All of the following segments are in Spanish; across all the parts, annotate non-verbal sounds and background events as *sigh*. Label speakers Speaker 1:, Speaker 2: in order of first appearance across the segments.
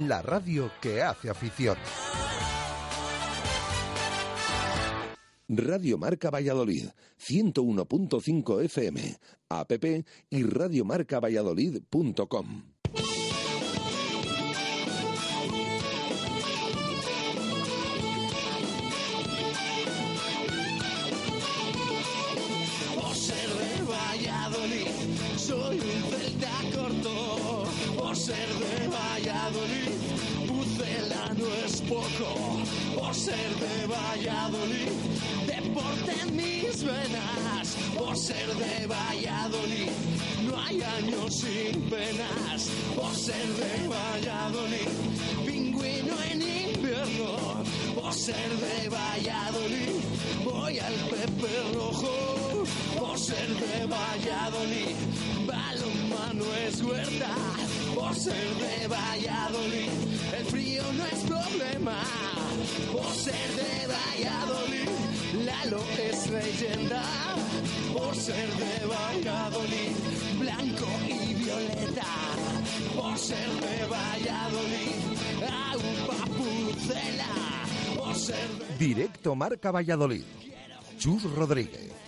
Speaker 1: La radio que hace afición.
Speaker 2: Radio Marca Valladolid, 101.5 FM, app y radiomarcavalladolid.com.
Speaker 3: poco. Por ser de Valladolid, deporte en mis venas. Por ser de Valladolid, no hay años sin penas. Por ser de Valladolid, pingüino en invierno. Por ser de Valladolid, voy al Pepe Rojo. Por ser de Valladolid, balonmano es huerta. Por ser de Valladolid, el frío no es problema. Por ser de Valladolid, Lalo es leyenda. Por ser de Valladolid, blanco y violeta. Por ser de Valladolid, agua pucela. Ser de
Speaker 1: Directo Marca Valladolid. Chus Rodríguez.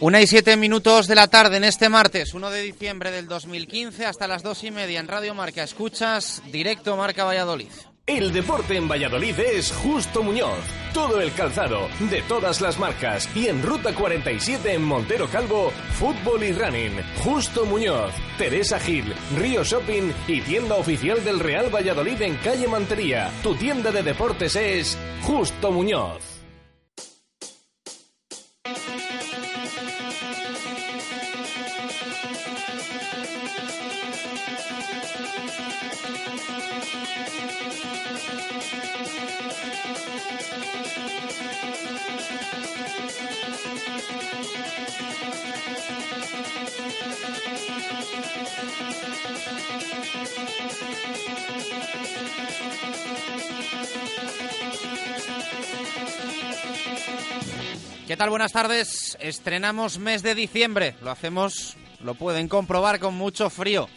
Speaker 4: Una y siete minutos de la tarde en este martes, 1 de diciembre del 2015, hasta las dos y media en Radio Marca. Escuchas directo Marca Valladolid.
Speaker 5: El deporte en Valladolid es Justo Muñoz. Todo el calzado, de todas las marcas. Y en Ruta 47 en Montero Calvo, fútbol y running. Justo Muñoz, Teresa Gil, Río Shopping y tienda oficial del Real Valladolid en calle Mantería. Tu tienda de deportes es Justo Muñoz.
Speaker 4: ¿Qué tal? Buenas tardes. Estrenamos mes de diciembre. Lo hacemos, lo pueden comprobar, con mucho frío.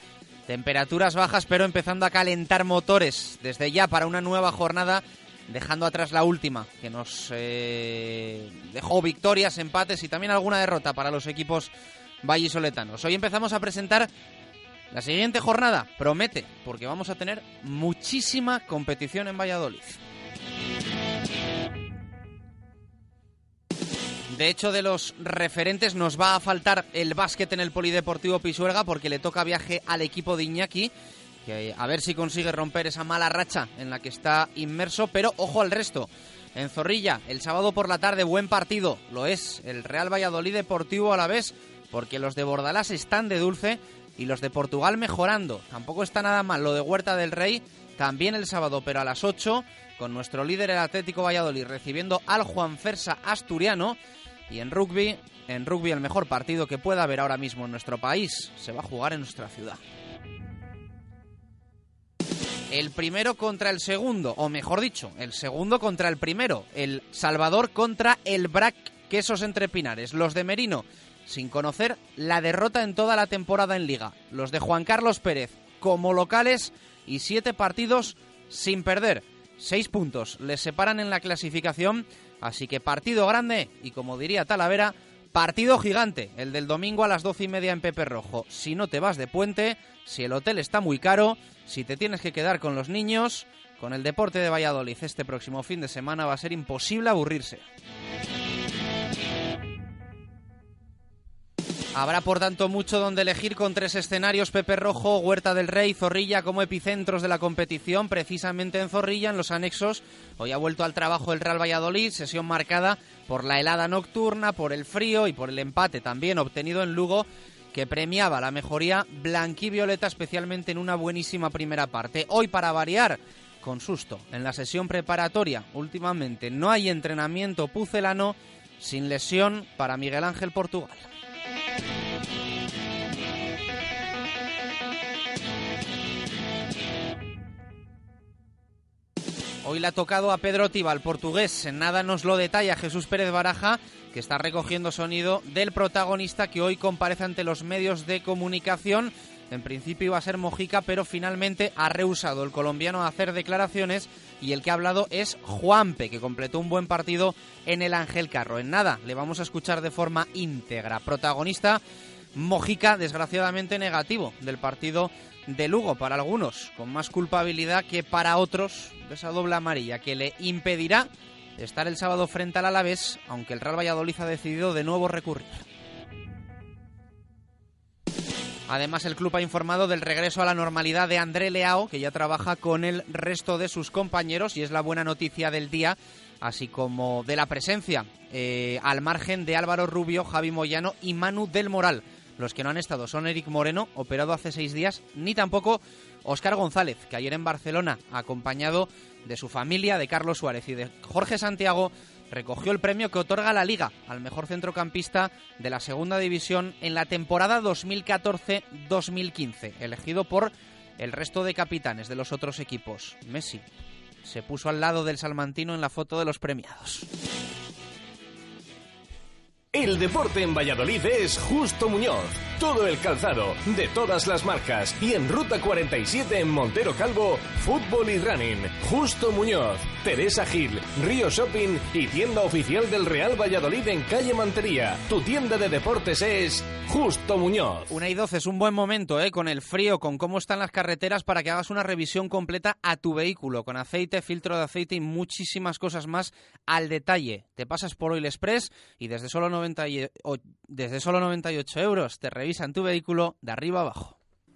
Speaker 4: Temperaturas bajas, pero empezando a calentar motores desde ya para una nueva jornada, dejando atrás la última, que nos eh, dejó victorias, empates y también alguna derrota para los equipos vallisoletanos. Hoy empezamos a presentar la siguiente jornada. Promete, porque vamos a tener muchísima competición en Valladolid. De hecho, de los referentes nos va a faltar el básquet en el Polideportivo Pisuerga porque le toca viaje al equipo de Iñaki, a ver si consigue romper esa mala racha en la que está inmerso, pero ojo al resto. En Zorrilla, el sábado por la tarde, buen partido, lo es, el Real Valladolid Deportivo a la vez, porque los de Bordalás están de dulce y los de Portugal mejorando. Tampoco está nada mal lo de Huerta del Rey, también el sábado, pero a las 8, con nuestro líder el Atlético Valladolid recibiendo al Juan Fersa Asturiano. Y en rugby, en rugby el mejor partido que pueda haber ahora mismo en nuestro país se va a jugar en nuestra ciudad. El primero contra el segundo, o mejor dicho, el segundo contra el primero. El Salvador contra el Brac Quesos Entre Pinares. Los de Merino, sin conocer la derrota en toda la temporada en Liga. Los de Juan Carlos Pérez, como locales, y siete partidos sin perder. Seis puntos les separan en la clasificación, así que partido grande y como diría Talavera, partido gigante, el del domingo a las doce y media en Pepe Rojo. Si no te vas de puente, si el hotel está muy caro, si te tienes que quedar con los niños, con el deporte de Valladolid este próximo fin de semana va a ser imposible aburrirse. Habrá por tanto mucho donde elegir con tres escenarios, Pepe Rojo, Huerta del Rey, Zorrilla como epicentros de la competición, precisamente en Zorrilla, en los anexos. Hoy ha vuelto al trabajo el Real Valladolid, sesión marcada por la helada nocturna, por el frío y por el empate también obtenido en Lugo, que premiaba la mejoría blanquivioleta, especialmente en una buenísima primera parte. Hoy, para variar, con susto, en la sesión preparatoria, últimamente no hay entrenamiento pucelano sin lesión para Miguel Ángel Portugal. Hoy le ha tocado a Pedro Tiba, el portugués. Nada nos lo detalla Jesús Pérez Baraja, que está recogiendo sonido del protagonista que hoy comparece ante los medios de comunicación. En principio iba a ser Mojica, pero finalmente ha rehusado el colombiano a hacer declaraciones y el que ha hablado es Juanpe, que completó un buen partido en el Ángel Carro. En nada, le vamos a escuchar de forma íntegra. Protagonista Mojica, desgraciadamente negativo del partido de Lugo para algunos, con más culpabilidad que para otros de esa doble amarilla que le impedirá estar el sábado frente al Alavés, aunque el Real Valladolid ha decidido de nuevo recurrir. Además, el club ha informado del regreso a la normalidad de André Leao, que ya trabaja con el resto de sus compañeros y es la buena noticia del día, así como de la presencia eh, al margen de Álvaro Rubio, Javi Moyano y Manu del Moral. Los que no han estado son Eric Moreno, operado hace seis días, ni tampoco Óscar González, que ayer en Barcelona, acompañado de su familia, de Carlos Suárez y de Jorge Santiago, recogió el premio que otorga la Liga al mejor centrocampista de la Segunda División en la temporada 2014-2015, elegido por el resto de capitanes de los otros equipos. Messi se puso al lado del salmantino en la foto de los premiados.
Speaker 5: El deporte en Valladolid es Justo Muñoz. Todo el calzado, de todas las marcas. Y en Ruta 47 en Montero Calvo, fútbol y running. Justo Muñoz, Teresa Gil, Río Shopping y tienda oficial del Real Valladolid en calle Mantería. Tu tienda de deportes es Justo Muñoz.
Speaker 4: Una y doce es un buen momento, ¿eh? Con el frío, con cómo están las carreteras, para que hagas una revisión completa a tu vehículo, con aceite, filtro de aceite y muchísimas cosas más al detalle. Te pasas por Oil Express y desde solo, 90 y- o- desde solo 98 euros te revisan tu vehículo de arriba abajo.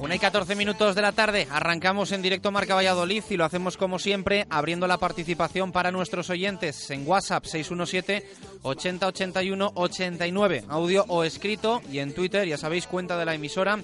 Speaker 4: Una y 14 minutos de la tarde, arrancamos en directo Marca Valladolid y lo hacemos como siempre, abriendo la participación para nuestros oyentes en WhatsApp 617 80 81 89, audio o escrito, y en Twitter, ya sabéis, cuenta de la emisora,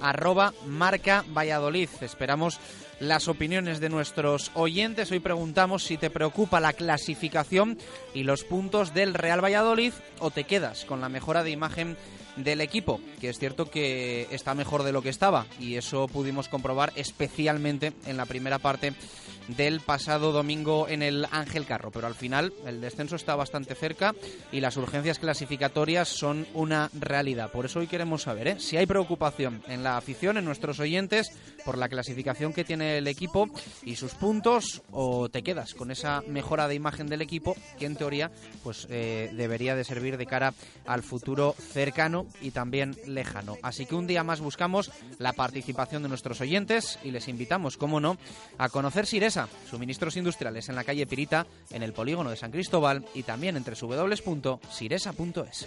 Speaker 4: arroba Marca Valladolid. Esperamos las opiniones de nuestros oyentes. Hoy preguntamos si te preocupa la clasificación y los puntos del Real Valladolid o te quedas con la mejora de imagen del equipo, que es cierto que está mejor de lo que estaba y eso pudimos comprobar especialmente en la primera parte del pasado domingo en el Ángel Carro, pero al final el descenso está bastante cerca y las urgencias clasificatorias son una realidad. Por eso hoy queremos saber ¿eh? si hay preocupación en la afición, en nuestros oyentes, por la clasificación que tiene el equipo y sus puntos, o te quedas con esa mejora de imagen del equipo que en teoría pues eh, debería de servir de cara al futuro cercano y también lejano. Así que un día más buscamos la participación de nuestros oyentes y les invitamos, como no, a conocer Suministros industriales en la calle Pirita, en el polígono de San Cristóbal y también entre www.siresa.es.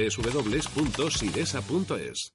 Speaker 6: www.sidesa.es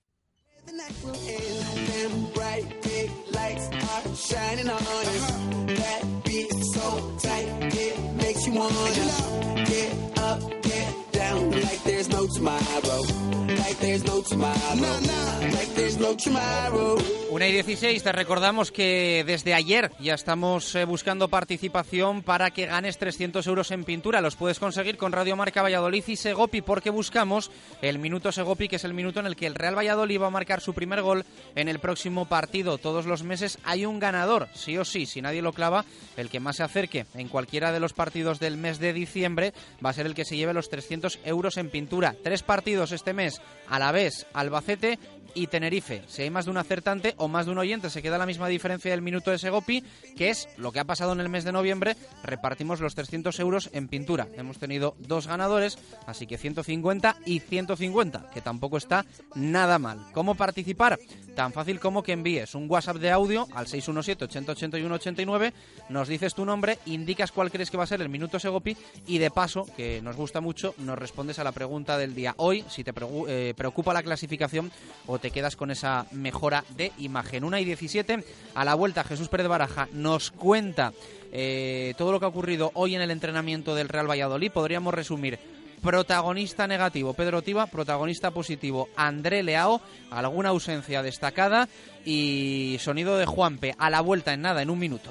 Speaker 6: there's no tomorrow.
Speaker 4: Una y 16, te recordamos que desde ayer ya estamos eh, buscando participación para que ganes 300 euros en pintura. Los puedes conseguir con Radio Marca Valladolid y Segopi porque buscamos el minuto Segopi, que es el minuto en el que el Real Valladolid va a marcar su primer gol en el próximo partido. Todos los meses hay un ganador, sí o sí, si nadie lo clava, el que más se acerque en cualquiera de los partidos del mes de diciembre va a ser el que se lleve los 300 euros en pintura. Tres partidos este mes, a la vez Albacete y Tenerife. Si hay más de un acertante o más de un oyente, se queda la misma diferencia del minuto de Segopi, que es lo que ha pasado en el mes de noviembre. Repartimos los 300 euros en pintura. Hemos tenido dos ganadores, así que 150 y 150, que tampoco está nada mal. ¿Cómo participar? Tan fácil como que envíes un WhatsApp de audio al 617 80 81 89, nos dices tu nombre, indicas cuál crees que va a ser el minuto Segopi y de paso, que nos gusta mucho, nos respondes a la pregunta del día. Hoy, si te eh, preocupa la clasificación o te quedas con esa mejora de imagen. Una y 17, a la vuelta Jesús Pérez Baraja nos cuenta eh, todo lo que ha ocurrido hoy en el entrenamiento del Real Valladolid. Podríamos resumir protagonista negativo Pedro Tiva, protagonista positivo André Leao, alguna ausencia destacada y sonido de Juanpe a la vuelta en nada, en un minuto.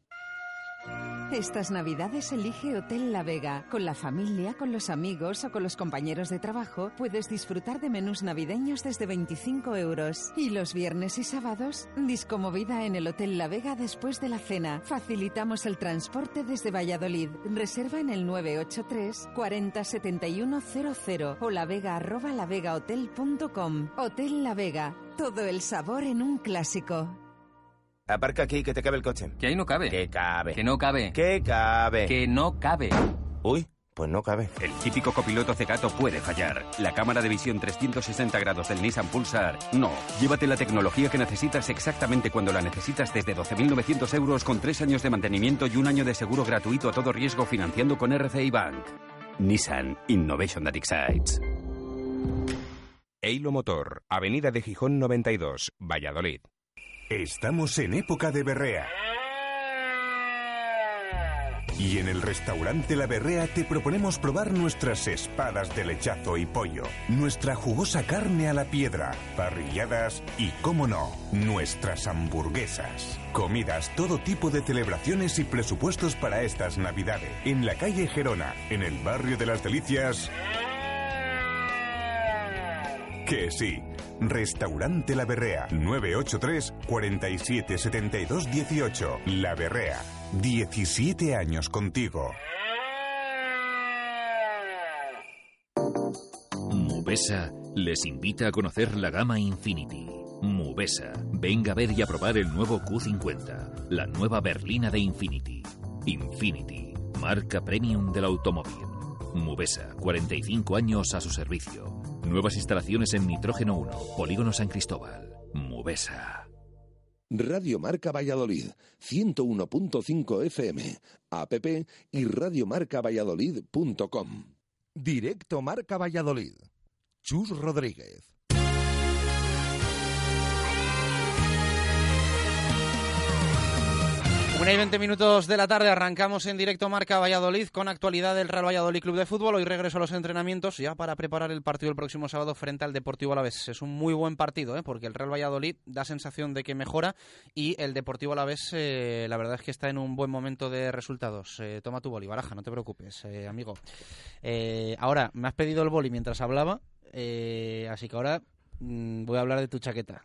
Speaker 7: Estas navidades elige Hotel La Vega. Con la familia, con los amigos o con los compañeros de trabajo puedes disfrutar de menús navideños desde 25 euros. Y los viernes y sábados, discomovida en el Hotel La Vega después de la cena. Facilitamos el transporte desde Valladolid. Reserva en el 983 40 71 00 o lavega arroba lavegahotel.com. Hotel La Vega. Todo el sabor en un clásico.
Speaker 8: Aparca aquí, que te cabe el coche.
Speaker 9: Que ahí no cabe.
Speaker 8: Que cabe.
Speaker 9: Que no cabe.
Speaker 8: Que cabe.
Speaker 9: Que no cabe.
Speaker 8: Uy, pues no cabe.
Speaker 10: El típico copiloto cegato puede fallar. La cámara de visión 360 grados del Nissan Pulsar, no. Llévate la tecnología que necesitas exactamente cuando la necesitas desde 12.900 euros con tres años de mantenimiento y un año de seguro gratuito a todo riesgo financiando con RCI Bank. Nissan Innovation That Excites.
Speaker 11: Eilo Motor, Avenida de Gijón 92, Valladolid.
Speaker 12: Estamos en época de berrea. Y en el restaurante La Berrea te proponemos probar nuestras espadas de lechazo y pollo, nuestra jugosa carne a la piedra, parrilladas y, cómo no, nuestras hamburguesas. Comidas, todo tipo de celebraciones y presupuestos para estas navidades. En la calle Gerona, en el barrio de las Delicias. Que sí. Restaurante La Berrea, 983 47 72 18. La Berrea, 17 años contigo.
Speaker 13: Mubesa les invita a conocer la gama Infinity. Mubesa, venga a ver y a probar el nuevo Q50, la nueva berlina de Infinity. Infinity, marca premium del automóvil. Mubesa, 45 años a su servicio. Nuevas instalaciones en Nitrógeno 1, Polígono San Cristóbal. Mubesa.
Speaker 1: Radio Marca Valladolid, 101.5 FM, app y radiomarcavalladolid.com.
Speaker 14: Directo Marca Valladolid. Chus Rodríguez.
Speaker 4: Una y 20 minutos de la tarde arrancamos en directo Marca Valladolid con actualidad del Real Valladolid Club de Fútbol. Hoy regreso a los entrenamientos ya para preparar el partido el próximo sábado frente al Deportivo Alavés. Es un muy buen partido ¿eh? porque el Real Valladolid da sensación de que mejora y el Deportivo Alavés eh, la verdad es que está en un buen momento de resultados. Eh, toma tu boli, baraja, no te preocupes, eh, amigo. Ahora, me has pedido el boli mientras hablaba, así que ahora mm, voy a hablar de tu chaqueta.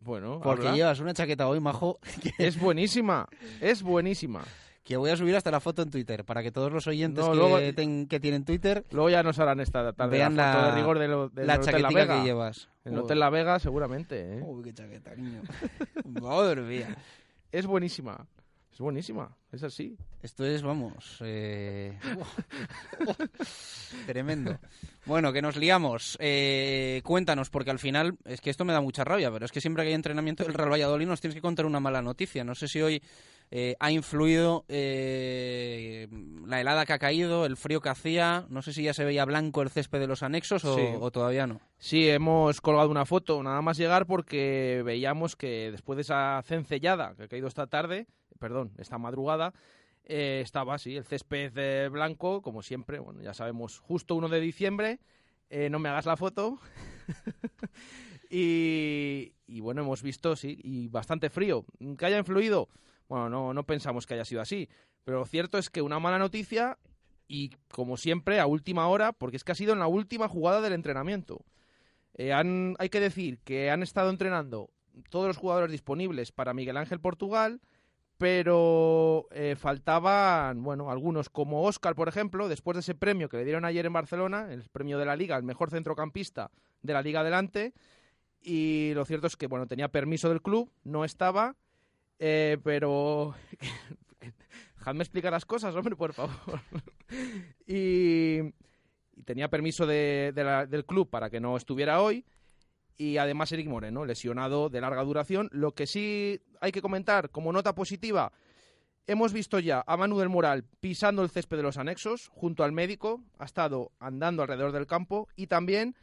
Speaker 15: Bueno,
Speaker 4: Porque
Speaker 15: habla.
Speaker 4: llevas una chaqueta hoy, majo. *laughs*
Speaker 15: Es buenísima, es buenísima.
Speaker 4: Que voy a subir hasta la foto en Twitter para que todos los oyentes
Speaker 15: No,
Speaker 4: que,
Speaker 15: luego-
Speaker 4: ten- que tienen Twitter
Speaker 15: Luego ya nos harán esta tarde
Speaker 4: vean
Speaker 15: la foto
Speaker 4: la,
Speaker 15: de rigor de lo, del
Speaker 4: la
Speaker 15: Vega.
Speaker 4: que llevas.
Speaker 15: En el. Hotel La Vega seguramente, ¿eh?
Speaker 4: Uy, qué chaqueta, niño. *laughs* Madre mía.
Speaker 15: Es buenísima. Es buenísima. Es así.
Speaker 4: Esto es, vamos, eh, *laughs* tremendo. Bueno, que nos liamos. Eh, cuéntanos, porque al final, es que esto me da mucha rabia, pero es que siempre que hay entrenamiento del Real Valladolid nos tienes que contar una mala noticia. No sé si hoy eh, ha influido eh, la helada que ha caído, el frío que hacía, no sé si ya se veía blanco el césped de los anexos o,
Speaker 15: Sí.
Speaker 4: o todavía no.
Speaker 15: Sí, hemos colgado una foto nada más llegar porque veíamos que después de esa cencellada que ha caído esta tarde, perdón, esta madrugada, eh, estaba así, el césped blanco, como siempre, bueno, ya sabemos, justo 1 de diciembre, no me hagas la foto. *laughs* y, y bueno, hemos visto, sí, y bastante frío. ¿Que haya influido? Bueno, no, no pensamos que haya sido así, pero lo cierto es que una mala noticia y como siempre a última hora, porque es que ha sido en la última jugada del entrenamiento. Eh, han, hay que decir que han estado entrenando todos los jugadores disponibles para Miguel Ángel Portugal, pero eh, faltaban, bueno, algunos como Óscar, por ejemplo, después de ese premio que le dieron ayer en Barcelona, el premio de la Liga, el mejor centrocampista de la Liga adelante, y lo cierto es que, bueno, tenía permiso del club, no estaba, eh, pero... *laughs* Dejadme explicar las cosas, hombre, por favor. *laughs* y, y tenía permiso de- del club para que no estuviera hoy. Y además Eric Moreno, lesionado de larga duración. Lo que sí hay que comentar como nota positiva, hemos visto ya a Manu del Moral pisando el césped de los anexos junto al médico, ha estado andando alrededor del campo y también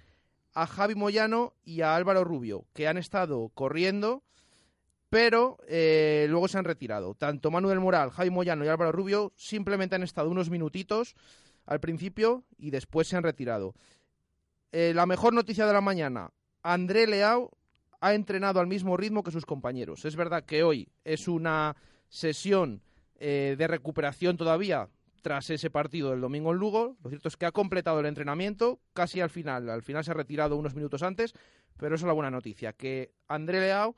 Speaker 15: a Javi Moyano y a Álvaro Rubio, que han estado corriendo, pero eh, luego se han retirado. Tanto Manu del Moral, Javi Moyano y Álvaro Rubio simplemente han estado unos minutitos al principio y después se han retirado. Eh, la mejor noticia de la mañana, André Leao ha entrenado al mismo ritmo que sus compañeros. Es verdad que hoy es una sesión eh, de recuperación todavía tras ese partido del domingo en Lugo. Lo cierto es que ha completado el entrenamiento casi al final. Al final se ha retirado unos minutos antes, pero esa es la buena noticia, que André Leao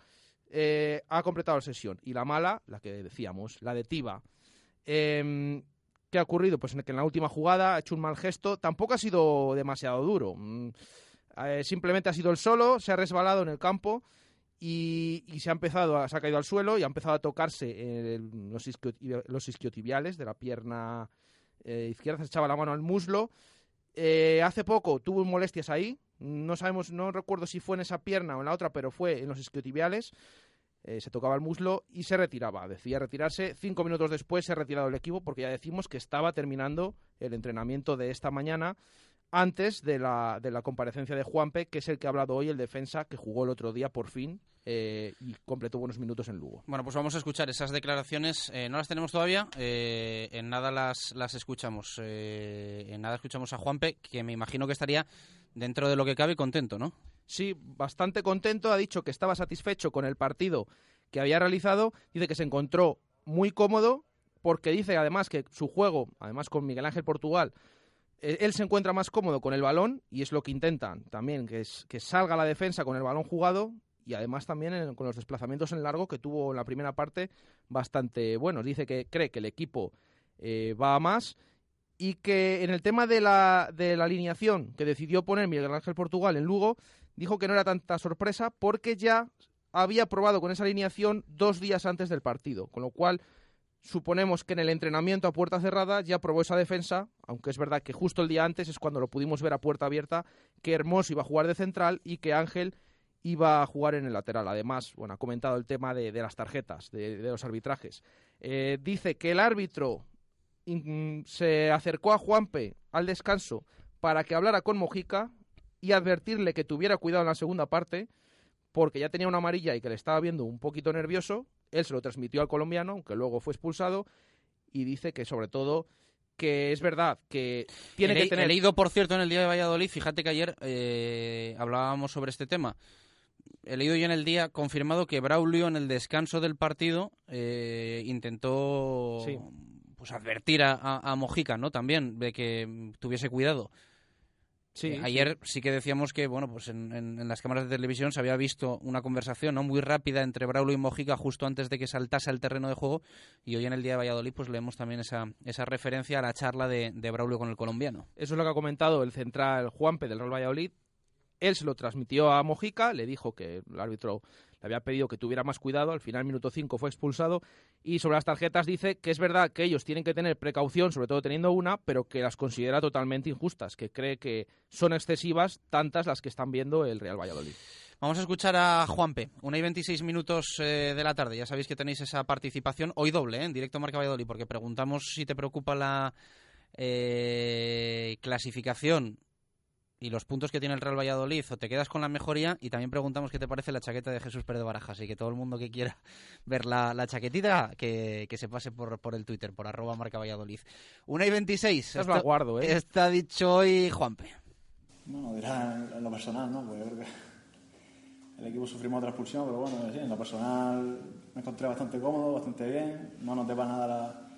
Speaker 15: eh, ha completado la sesión. Y la mala, la que decíamos, la de Tiba. Em, ¿Qué ha ocurrido? Pues en que en la última jugada ha hecho un mal gesto. Tampoco ha sido demasiado duro. Mm, eh, simplemente ha sido el solo, se ha resbalado en el campo y, se ha empezado, a, se ha caído al suelo y ha empezado a tocarse los, isquio- los isquiotibiales de la pierna eh, izquierda, se echaba la mano al muslo. Hace poco tuvo molestias ahí, no sabemos, no recuerdo si fue en esa pierna o en la otra, pero fue en los isquiotibiales. Eh, se tocaba el muslo y se retiraba. Decía retirarse. Cinco minutos después se ha retirado el equipo porque ya decimos que estaba terminando el entrenamiento de esta mañana antes de la, de la comparecencia de Juanpe, que es el que ha hablado hoy, el defensa, que jugó el otro día por fin eh, y completó buenos minutos en Lugo.
Speaker 4: Bueno, pues vamos a escuchar esas declaraciones. Eh, no las tenemos todavía, eh, en nada las, las escuchamos. Eh, en nada escuchamos a Juanpe, que me imagino que estaría dentro de lo que cabe contento, ¿no?
Speaker 15: Sí, bastante contento. Ha dicho que estaba satisfecho con el partido que había realizado. Dice que se encontró muy cómodo porque dice además que su juego, además con Miguel Ángel Portugal, eh, él se encuentra más cómodo con el balón y es lo que intentan también, que, es, que salga la defensa con el balón jugado y además también en- con los desplazamientos en largo que tuvo en la primera parte bastante buenos. Dice que cree que el equipo eh, va a más y que en el tema de la, de la alineación que decidió poner Miguel Ángel Portugal en Lugo, dijo que no era tanta sorpresa porque ya había probado con esa alineación dos días antes del partido, con lo cual suponemos que en el entrenamiento a puerta cerrada ya probó esa defensa, aunque es verdad que justo el día antes es cuando lo pudimos ver a puerta abierta, que Hermoso iba a jugar de central y que Ángel iba a jugar en el lateral. Además, bueno, ha comentado el tema de, de las tarjetas, de, de los arbitrajes. Eh, dice que el árbitro se acercó a Juanpe al descanso para que hablara con Mojica y advertirle que tuviera cuidado en la segunda parte, porque ya tenía una amarilla y que le estaba viendo un poquito nervioso. Él se lo transmitió al colombiano, aunque luego fue expulsado, y dice que sobre todo que es verdad que tiene
Speaker 4: he,
Speaker 15: que tener...
Speaker 4: he leído, por cierto, en el día de Valladolid, fíjate que ayer eh, hablábamos sobre este tema. He leído yo en el día confirmado que Braulio en el descanso del partido eh, intentó
Speaker 15: Sí.
Speaker 4: Pues advertir a, a- a Mojica, ¿no? También de que tuviese cuidado.
Speaker 15: Sí,
Speaker 4: Eh, Ayer sí que decíamos que, bueno, pues en, en- en las cámaras de televisión se había visto una conversación no muy rápida entre Braulio y Mojica justo antes de que saltase al terreno de juego y hoy en el día de Valladolid pues leemos también esa, esa referencia a la charla de, de Braulio con el colombiano.
Speaker 15: Eso es lo que ha comentado el central Juanpe del Real Valladolid. Él se lo transmitió a Mojica, le dijo que el árbitro le había pedido que tuviera más cuidado, al final minuto 5 fue expulsado y sobre las tarjetas dice que es verdad que ellos tienen que tener precaución, sobre todo teniendo una, pero que las considera totalmente injustas, que cree que son excesivas tantas las que están viendo el Real Valladolid.
Speaker 4: Vamos a escuchar a Juanpe, una y 26 minutos eh, de la tarde. Ya sabéis que tenéis esa participación hoy doble, ¿eh? en directo Marca Valladolid, porque preguntamos si te preocupa la eh, clasificación y los puntos que tiene el Real Valladolid o te quedas con la mejoría y también preguntamos qué te parece la chaqueta de Jesús Pérez de Barajas y que todo el mundo que quiera *laughs* ver la, la chaquetita que, que se pase por, por el Twitter, por arroba Marca Valladolid. Una y 26.
Speaker 15: Esas las guardo, ¿eh?
Speaker 4: Está dicho hoy Juanpe.
Speaker 16: Bueno, dirá en, lo personal, ¿no? Pues yo creo que el equipo sufrimos otra expulsión, pero bueno, sí, en lo personal me encontré bastante cómodo, bastante bien. No noté para nada la,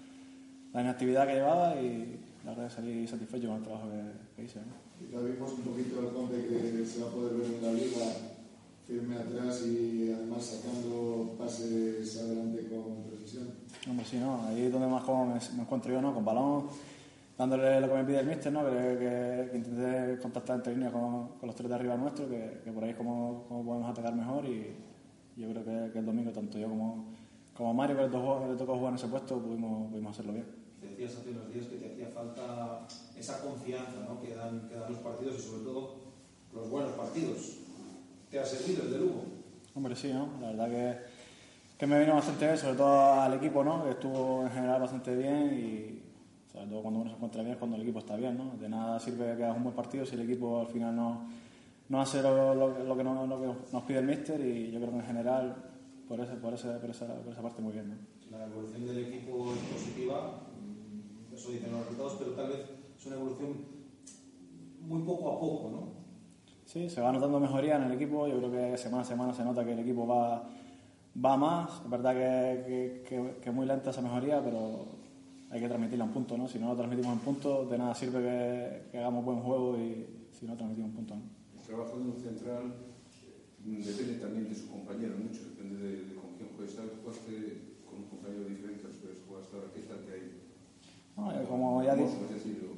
Speaker 16: la inactividad que llevaba y la verdad que salí satisfecho con el trabajo que, que hice. ¿no?
Speaker 17: Ya vimos un poquito el Conte que se va a poder ver en la liga firme atrás y además sacando pases adelante con precisión.
Speaker 16: Hombre, sí, ¿no? Ahí es donde más cómodo me, me encuentro yo, ¿no? Con balón, dándole lo que me pide el míster, ¿no? Que, que, que intenté contactar entre líneas con, con los tres de arriba nuestros, que, que por ahí es como, como podemos atacar mejor y yo creo que, que el domingo tanto yo como, como Mario, que le tocó, le tocó jugar en ese puesto, pudimos, pudimos hacerlo bien.
Speaker 18: Decías hace unos días que te hacía falta esa confianza ¿no? que, dan, que dan los partidos y sobre todo los buenos partidos. ¿Te ha servido el de Lugo?
Speaker 16: Hombre, sí, ¿no? La verdad que, que me vino bastante bien, sobre todo al equipo, ¿no? Que estuvo en general bastante bien y sobre todo cuando uno se encuentra bien es cuando el equipo está bien, ¿no? De nada sirve que hagas un buen partido si el equipo al final no, no hace lo, lo- lo que, no- lo que nos pide el míster y yo creo que en general por, ese, por, ese, por, esa, por esa parte muy bien, ¿no?
Speaker 18: La evolución del equipo es positiva, eso dicen los resultados, pero tal vez es una evolución muy poco a poco, ¿no?
Speaker 16: Sí, se va notando mejoría en el equipo. Yo creo que semana a semana se nota que el equipo va, va más. Es verdad que, que, muy lenta esa mejoría, pero hay que transmitirla en punto, ¿no? Si no lo transmitimos en punto, de nada sirve que, que hagamos buen juego y si no transmitimos en punto, ¿no?
Speaker 19: El trabajo de un central depende también de su compañero, mucho, depende de, de con quién vez jugaste con un compañero diferente a los que jugaste ahora, ¿qué tal que hay?
Speaker 16: No, eh, como ya
Speaker 19: Es decir,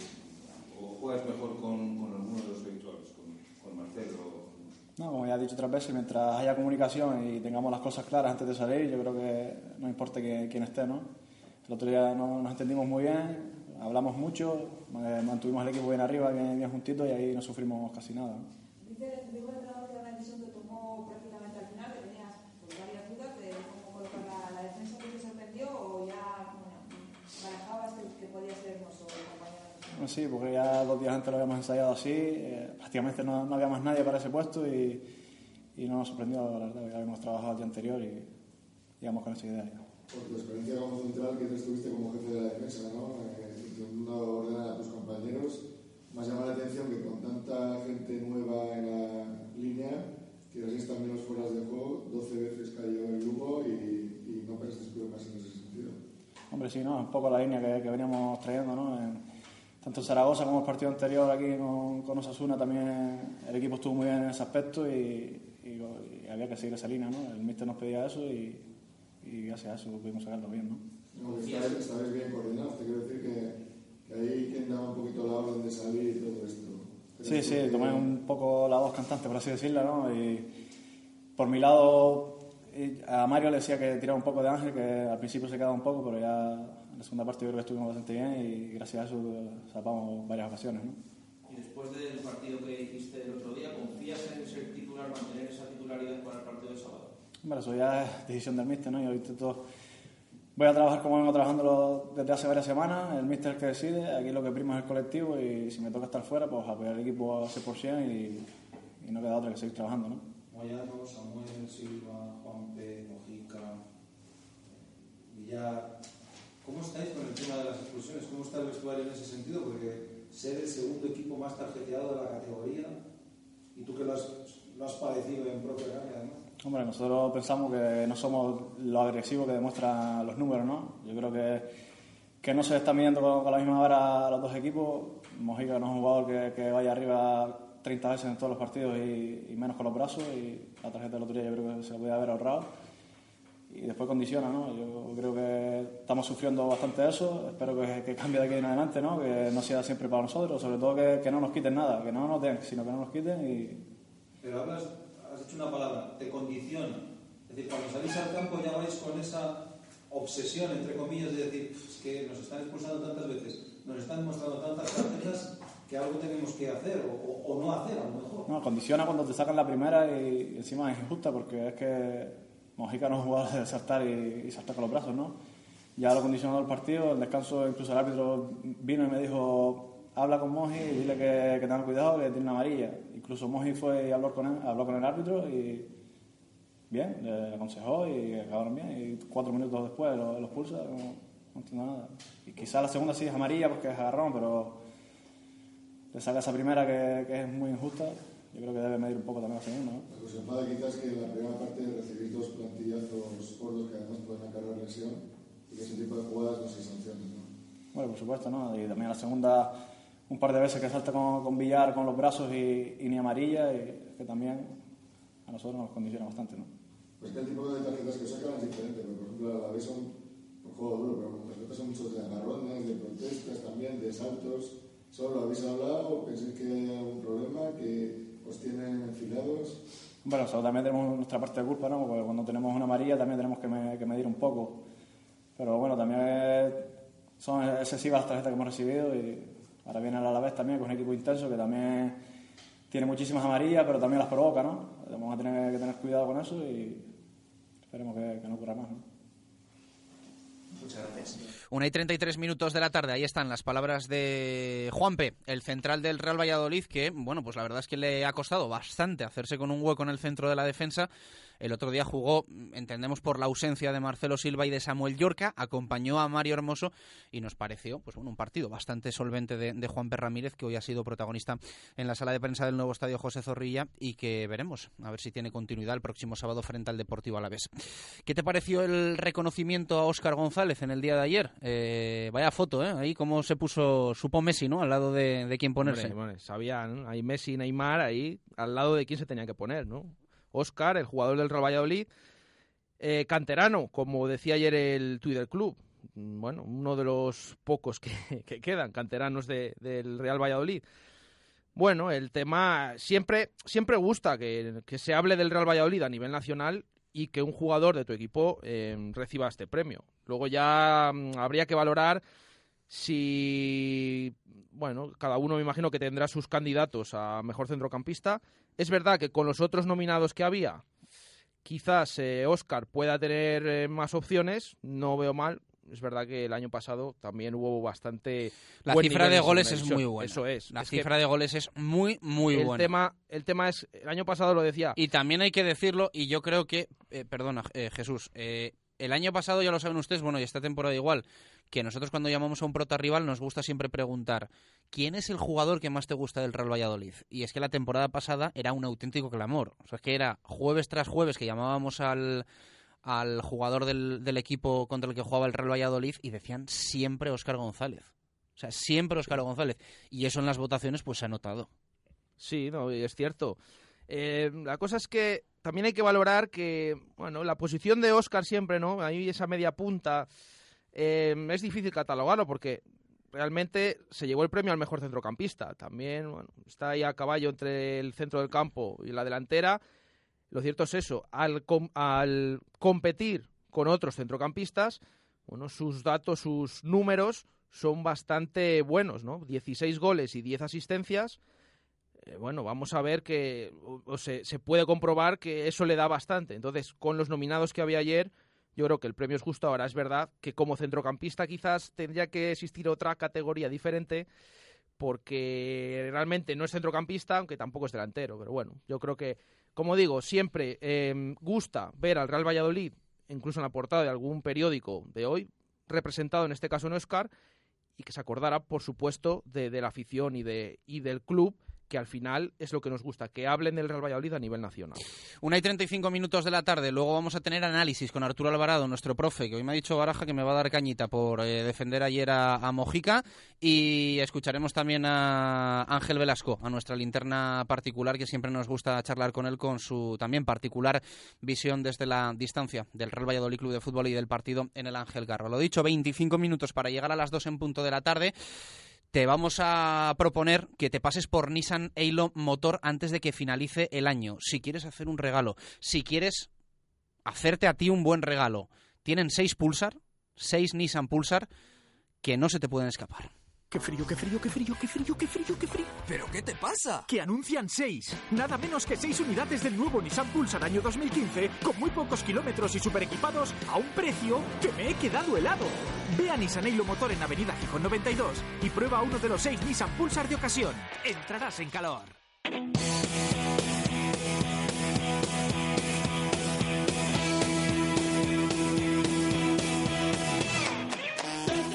Speaker 19: o, o juegas mejor con, con alguno de los habituales, con, con Marcelo.
Speaker 16: No, como ya he dicho otras veces, mientras haya comunicación y tengamos las cosas claras antes de salir, yo creo que no importa que- quién esté, ¿no? El otro día no, nos entendimos muy bien, hablamos mucho, eh, mantuvimos el equipo bien arriba, bien, bien juntito y ahí no sufrimos casi nada. ¿no?
Speaker 20: Dice, dijo el entrenador que era una decisión que tomó prácticamente al final, que tenías pues, varias dudas de cómo colocar la, la defensa que te sorprendió o ya bueno, barajabas que, que podía ser hermoso el compañero.
Speaker 16: Bueno, Sí, porque ya dos días antes lo habíamos ensayado así, eh, prácticamente no, no había más nadie para ese puesto y, y no nos sorprendió, la verdad, que ya habíamos trabajado el día anterior y íbamos con esa idea ya.
Speaker 17: Por tu experiencia como central que estuviste como jefe de la defensa, ¿no? Eh, intentando ordenar a tus compañeros, me ha llamado la atención que con tanta gente nueva en la línea, que así están menos fueras de juego, 12 veces cayó el Lugo y, y no pensaste más en ese sentido.
Speaker 16: Hombre, sí, ¿no? Un poco la línea que, que veníamos trayendo, ¿no? En- tanto en Zaragoza como el partido anterior aquí con, con Osasuna también el equipo estuvo muy bien en ese aspecto y, y- y había que seguir esa línea, ¿no? El míster nos pedía eso y, y gracias a eso pudimos sacarlo bien, ¿no?
Speaker 17: No, estabais, bien coordinados, te quiero decir que, que ahí quien daba un poquito la orden de salir y todo esto.
Speaker 16: Sí,
Speaker 17: ¿Crees
Speaker 16: sí, tomé un poco la voz cantante, por así decirlo, ¿no? Y por mi lado, a Mario le decía que tiraba un poco de ángel, que al principio se quedaba un poco, pero ya en la segunda parte yo creo que estuvimos bastante bien y gracias a eso salvamos varias ocasiones, ¿no?
Speaker 21: Y después del partido que hiciste el otro día, ¿confías en ser titular, mantener esa titularidad para el partido de sábado?
Speaker 16: Hombre, eso ya es decisión del míster, ¿no? Yo intento... Voy a trabajar como vengo trabajando desde hace varias semanas, el míster es el que decide, aquí lo que prima es el colectivo y si me toca estar fuera, pues apoyar al equipo al 100% y, y no queda otra que seguir trabajando, ¿no?
Speaker 18: Moyano, Samuel, Silva, Juanpe, Mojica, Villar. ¿Cómo estáis con el tema de las expulsiones? ¿Cómo está el vestuario en ese sentido? Porque ser el segundo equipo más tarjeteado de la categoría y tú que lo has, lo has padecido en propia carne, además.
Speaker 16: Hombre, nosotros pensamos que no somos lo agresivo que demuestran los números, ¿no? Yo creo que, que no se está midiendo con, con la misma vara a los dos equipos. Mojica no es un jugador que, que vaya arriba 30 veces en todos los partidos y, y menos con los brazos y la tarjeta de lotería yo creo que se puede haber ahorrado y después condiciona, ¿no? Yo creo que estamos sufriendo bastante eso, espero que, que cambie de aquí en adelante, ¿no? Que no sea siempre para nosotros, sobre todo que, que no nos quiten nada, que no nos den, sino que no nos quiten y...
Speaker 18: Pero hablas, has dicho una palabra, te condiciona. Es decir, cuando salís al campo ya vais con esa obsesión, entre comillas, de decir, es que nos están expulsando tantas veces, nos están mostrando tantas tarjetas que algo tenemos que hacer o, o- o no hacer a lo mejor.
Speaker 16: No, condiciona cuando te sacan la primera y, y encima es injusta porque es que Mojica no es un jugador de saltar y, y saltar con los brazos, ¿no? Ya lo condicionó el partido, el descanso, incluso el árbitro vino y me dijo, habla con Moji y dile que, que cuidado, que tiene una amarilla. Incluso Moji fue y habló con, él, habló con el árbitro y bien, le aconsejó y acabaron bien. Y cuatro minutos después lo, lo expulsa, no, no entiendo nada. Y quizás la segunda sí es amarilla porque es agarrón, pero le saca esa primera que, que es muy injusta. Yo creo que debe medir un poco también la segunda, ¿no?
Speaker 17: Lo que os enfada quizás que en la primera parte recibís dos plantillazos gordos que además pueden acarrear lesión y que ese tipo de jugadas no se sancionen. ¿no?
Speaker 16: Bueno, por supuesto, ¿no? Y también la segunda, un par de veces que salta con, con Villar con los brazos y, y ni amarilla, y que también a nosotros nos condiciona bastante, ¿no?
Speaker 17: Pues que el tipo de tarjetas que sacan es diferente, pero por ejemplo a la vez son un juego duro, pero las tarjetas son muchos de agarrones, de protestas también, de saltos. ¿Solo lo habéis hablado? ¿Pensáis que hay algún problema? ¿Que tienen enfilados?
Speaker 16: Bueno, también tenemos nuestra parte de culpa, ¿no? Porque cuando tenemos una amarilla también tenemos que, me- que medir un poco. Pero bueno, también son excesivas las tarjetas que hemos recibido y ahora viene el Alavés también, con un equipo intenso que también tiene muchísimas amarillas, pero también las provoca, ¿no? Vamos a tener que tener cuidado con eso y esperemos que, que no ocurra más, ¿no?
Speaker 18: Muchas gracias.
Speaker 4: Una y 33 minutos de la tarde, ahí están las palabras de Juanpe, el central del Real Valladolid, que, bueno, pues la verdad es que le ha costado bastante hacerse con un hueco en el centro de la defensa. El otro día jugó, entendemos, por la ausencia de Marcelo Silva y de Samuel Yorca, acompañó a Mario Hermoso y nos pareció, pues bueno, un partido bastante solvente de, de Juanpe Ramírez, que hoy ha sido protagonista en la sala de prensa del nuevo estadio José Zorrilla y que veremos, a ver si tiene continuidad el próximo sábado frente al Deportivo Alavés. ¿Qué te pareció el reconocimiento a Óscar González en el día de ayer? Eh, vaya foto, ¿eh? Ahí cómo se puso, supo Messi, ¿no? Al lado de, de quién ponerse.
Speaker 15: Hombre, bueno, sabían, hay Messi Neymar ahí al lado de quién se tenía que poner, ¿no? Oscar, el jugador del Real Valladolid, eh, canterano, como decía ayer el Twitter Club. Bueno, uno de los pocos que, *laughs* que quedan canteranos de- del Real Valladolid. Bueno, el tema siempre, siempre gusta que, que se hable del Real Valladolid a nivel nacional y que un jugador de tu equipo eh, reciba este premio. Luego ya mm, habría que valorar si, bueno, cada uno me imagino que tendrá sus candidatos a mejor centrocampista. Es verdad que con los otros nominados que había, quizás eh, Oscar pueda tener eh, más opciones, no veo mal. Es verdad que el año pasado también hubo bastante.
Speaker 4: La
Speaker 15: buen
Speaker 4: cifra de goles es muy buena.
Speaker 15: Eso es.
Speaker 4: La
Speaker 15: Es
Speaker 4: cifra de goles es muy, muy
Speaker 15: el
Speaker 4: buena.
Speaker 15: Tema, el tema es, el año pasado lo decía,
Speaker 4: Y también hay que decirlo, y yo creo que, eh, perdona, eh, Jesús, eh, el año pasado ya lo saben ustedes, bueno, y esta temporada igual, que nosotros cuando llamamos a un prota rival nos gusta siempre preguntar ¿quién es el jugador que más te gusta del Real Valladolid? Y es que la temporada pasada era un auténtico clamor. O sea, es que era jueves tras jueves que llamábamos al, al jugador del, del equipo contra el que jugaba el Real Valladolid y decían siempre Óscar González. O sea, siempre Óscar González. Y eso en las votaciones pues se ha notado.
Speaker 15: Sí, no, es cierto. Eh, la cosa es que también hay que valorar que, bueno, la posición de Oscar siempre, ¿no? Ahí esa media punta, eh, es difícil catalogarlo porque realmente se llevó el premio al mejor centrocampista. También, está ahí a caballo entre el centro del campo y la delantera. Lo cierto es eso, al, com- al competir con otros centrocampistas, bueno, sus datos, sus números son bastante buenos, ¿no? 16 goles y 10 asistencias. Eh, bueno, vamos a ver que se, puede comprobar que eso le da bastante. Entonces, con los nominados que había ayer, yo creo que el premio es justo. Ahora es verdad que como centrocampista quizás tendría que existir otra categoría diferente porque realmente no es centrocampista, aunque tampoco es delantero. Pero bueno, yo creo que, como digo, siempre eh, gusta ver al Real Valladolid, incluso en la portada de algún periódico de hoy, representado en este caso en Oscar, y que se acordara, por supuesto, de, de la afición y, de, y del club que al final es lo que nos gusta, que hablen del Real Valladolid a nivel nacional.
Speaker 4: Una y 35 minutos de la tarde, luego vamos a tener análisis con Arturo Alvarado, nuestro profe, que hoy me ha dicho Baraja que me va a dar cañita por eh, defender ayer a, a Mojica, y escucharemos también a Ángel Velasco, a nuestra linterna particular, que siempre nos gusta charlar con él con su también particular visión desde la distancia del Real Valladolid Club de Fútbol y del partido en el Ángel Garro. Lo dicho, 25 minutos para llegar a las 2 en punto de la tarde te vamos a proponer que te pases por Nissan Eilo Motor antes de que finalice el año. Si quieres hacer un regalo, si quieres hacerte a ti un buen regalo, tienen seis Pulsar, seis Nissan Pulsar que no se te pueden escapar.
Speaker 22: Qué frío, qué frío, qué frío, qué frío, qué frío, qué frío.
Speaker 23: ¿Pero qué te pasa?
Speaker 22: Que anuncian seis. Nada menos que seis unidades del nuevo Nissan Pulsar año 2015, con muy pocos kilómetros y super equipados, a un precio que me he quedado helado. Ve a Nissan Eilo Motor en Avenida Gijón 92 y prueba uno de los seis Nissan Pulsar de ocasión. Entrarás en calor.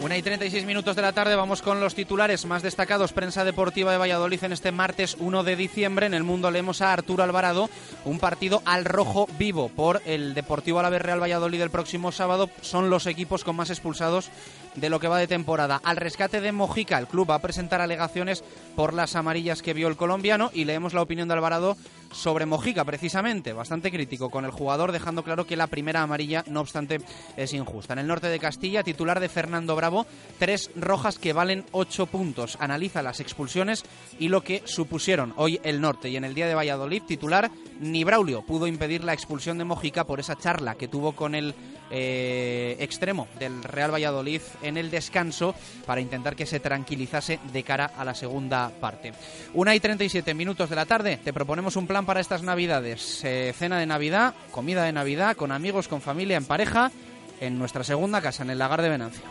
Speaker 4: Una y 36 minutos de la tarde vamos con los titulares más destacados. Prensa deportiva de Valladolid en este martes 1 de diciembre. En el mundo leemos a Arturo Alvarado un partido al rojo vivo por el Deportivo Alavés Real Valladolid el próximo sábado. Son los equipos con más expulsados de lo que va de temporada. Al rescate de Mojica, el club va a presentar alegaciones por las amarillas que vio el colombiano y leemos la opinión de Alvarado sobre Mojica, precisamente, bastante crítico con el jugador, dejando claro que la primera amarilla, no obstante, es injusta. En el norte de Castilla, titular de Fernando Bravo, tres rojas que valen ocho puntos. Analiza las expulsiones y lo que supusieron hoy el norte. Y en el día de Valladolid, titular, ni Braulio pudo impedir la expulsión de Mojica por esa charla que tuvo con el eh, extremo del Real Valladolid en el descanso para intentar que se tranquilizase de cara a la segunda parte. Una y 37 minutos de la tarde, te proponemos un plan para estas navidades. Eh, cena de Navidad, comida de Navidad, con amigos, con familia, en pareja, en nuestra segunda casa, en el lagar de Venancia.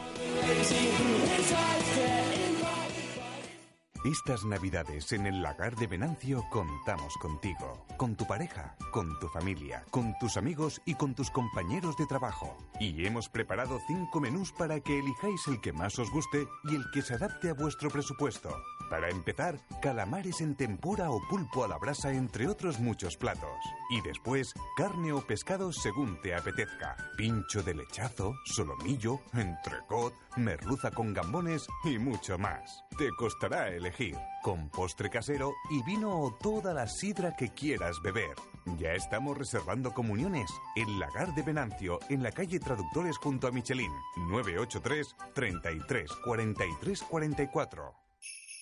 Speaker 12: Estas navidades en el lagar de Venancio contamos contigo, con tu pareja, con tu familia, con tus amigos y con tus compañeros de trabajo. Y hemos preparado cinco menús para que elijáis el que más os guste y el que se adapte a vuestro presupuesto. Para empezar, calamares en tempura o pulpo a la brasa entre otros muchos platos. Y después, carne o pescado según te apetezca. Pincho de lechazo, solomillo, entrecot, merluza con gambones y mucho más. Te costará elegir, con postre casero y vino o toda la sidra que quieras beber. Ya estamos reservando comuniones. El Lagar de Venancio, en la calle Traductores junto a Michelin. 983 33 43 44.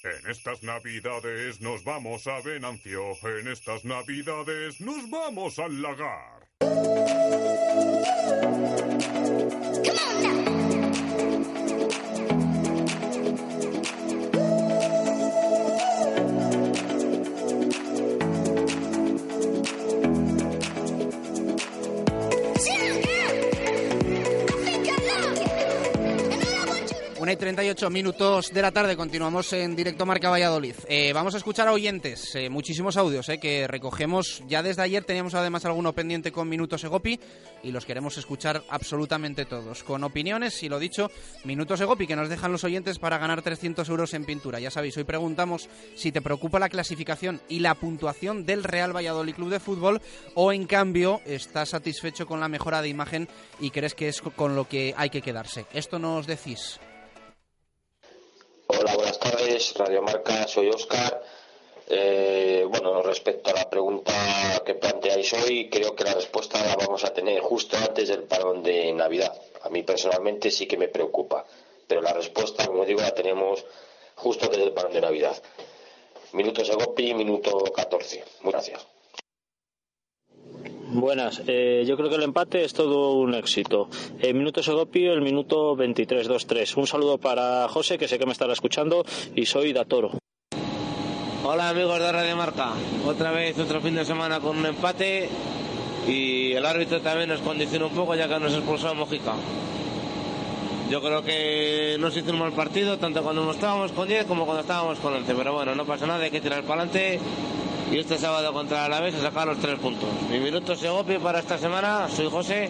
Speaker 24: En estas navidades nos vamos a Venancio. En estas navidades nos vamos al lagar.
Speaker 4: Y 38 minutos de la tarde, continuamos en directo Marca Valladolid. Eh, vamos a escuchar a oyentes, eh, muchísimos audios eh, que recogemos. Ya desde ayer teníamos además alguno pendiente con Minutos Egopi y los queremos escuchar absolutamente todos. Con opiniones, y lo dicho, Minutos Egopi que nos dejan los oyentes para ganar 300 euros en pintura. Ya sabéis, hoy preguntamos si te preocupa la clasificación y la puntuación del Real Valladolid Club de Fútbol o en cambio estás satisfecho con la mejora de imagen y crees que es con lo que hay que quedarse. Esto nos decís.
Speaker 25: Hola, buenas tardes, Radio Marca, soy Oscar. Eh, bueno, respecto a la pregunta que planteáis hoy, creo que la respuesta la vamos a tener justo antes del parón de Navidad. A mí personalmente sí que me preocupa, pero la respuesta, como digo, la tenemos justo antes del parón de Navidad. Minuto Segopi, minuto 14. Muchas gracias.
Speaker 26: Buenas, eh, yo creo que el empate es todo un éxito. El minuto Segopi, el minuto 23-2-3. Un saludo para José, que sé que me estará escuchando, y soy Datoro.
Speaker 27: Hola amigos de Radio Marca, otra vez otro fin de semana con un empate y el árbitro también nos condiciona un poco ya que nos expulsó a Mojica. Yo creo que no se hizo un mal partido, tanto cuando estábamos con 10 como cuando estábamos con 11, pero bueno, no pasa nada, hay que tirar para adelante y este sábado contra la vez a sacar los tres puntos. Mi minuto Segopi para esta semana, soy José,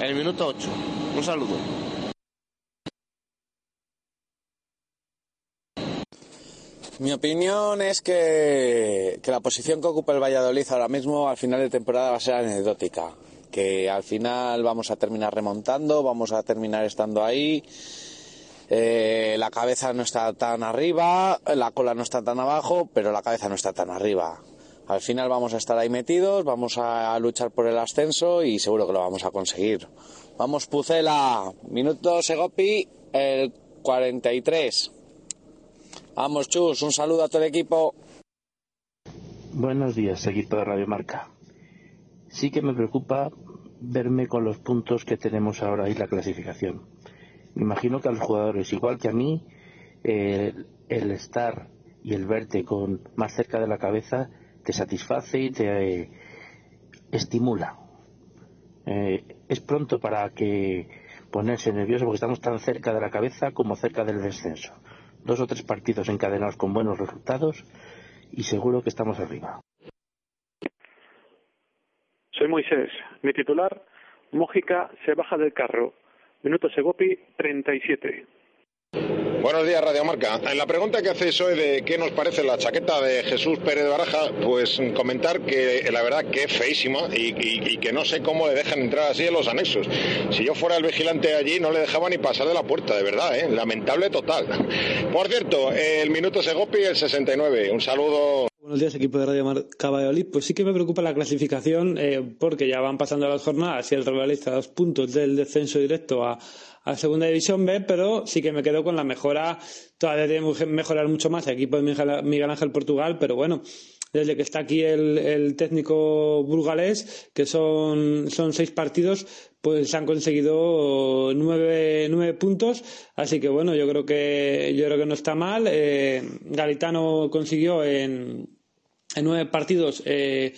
Speaker 27: el minuto 8. Un saludo.
Speaker 28: Mi opinión es que, que la posición que ocupa el Valladolid ahora mismo al final de temporada va a ser anecdótica. Que al final vamos a terminar remontando, vamos a terminar estando ahí. Eh, la cabeza no está tan arriba, la cola no está tan abajo, pero la cabeza no está tan arriba. Al final vamos a estar ahí metidos, vamos a luchar por el ascenso y seguro que lo vamos a conseguir. Vamos Pucela, minuto Segopi, el 43. Vamos Chus, un saludo a todo el equipo.
Speaker 29: Buenos días, equipo de Radio Marca. Sí que me preocupa verme con los puntos que tenemos ahora y la clasificación. Imagino que a los jugadores, igual que a mí, eh, el estar y el verte con más cerca de la cabeza te satisface y te eh, estimula. Eh, es pronto para que ponerse nervioso porque estamos tan cerca de la cabeza como cerca del descenso. Dos o tres partidos encadenados con buenos resultados y seguro que estamos arriba.
Speaker 30: Soy Moisés. Mi titular, Mójica se baja del carro. Minuto Segopi, 37.
Speaker 31: Buenos días, Radio Marca. En la pregunta que hacéis hoy de qué nos parece la chaqueta de Jesús Pérez Baraja, pues comentar que la verdad que es feísima y, y, y, que no sé cómo le dejan entrar así en los anexos. Si yo fuera el vigilante allí no le dejaba ni pasar de la puerta, de verdad, ¿eh? lamentable total. Por cierto, el minuto Segopi, el 69. Un saludo.
Speaker 32: Buenos días, equipo de Radio Marca Valladolid. Pues sí que me preocupa la clasificación eh, porque ya van pasando las jornadas y el a dos puntos del descenso directo a, a Segunda División B, pero sí que me quedo con la mejora. Todavía tiene que mejorar mucho más el equipo de Miguel Ángel Portugal, pero bueno, desde que está aquí el, el técnico burgalés, que son, son seis partidos, pues han conseguido nueve, nueve puntos. Así que bueno, yo creo que, yo creo que no está mal. Eh, Galitano consiguió en, en nueve partidos eh,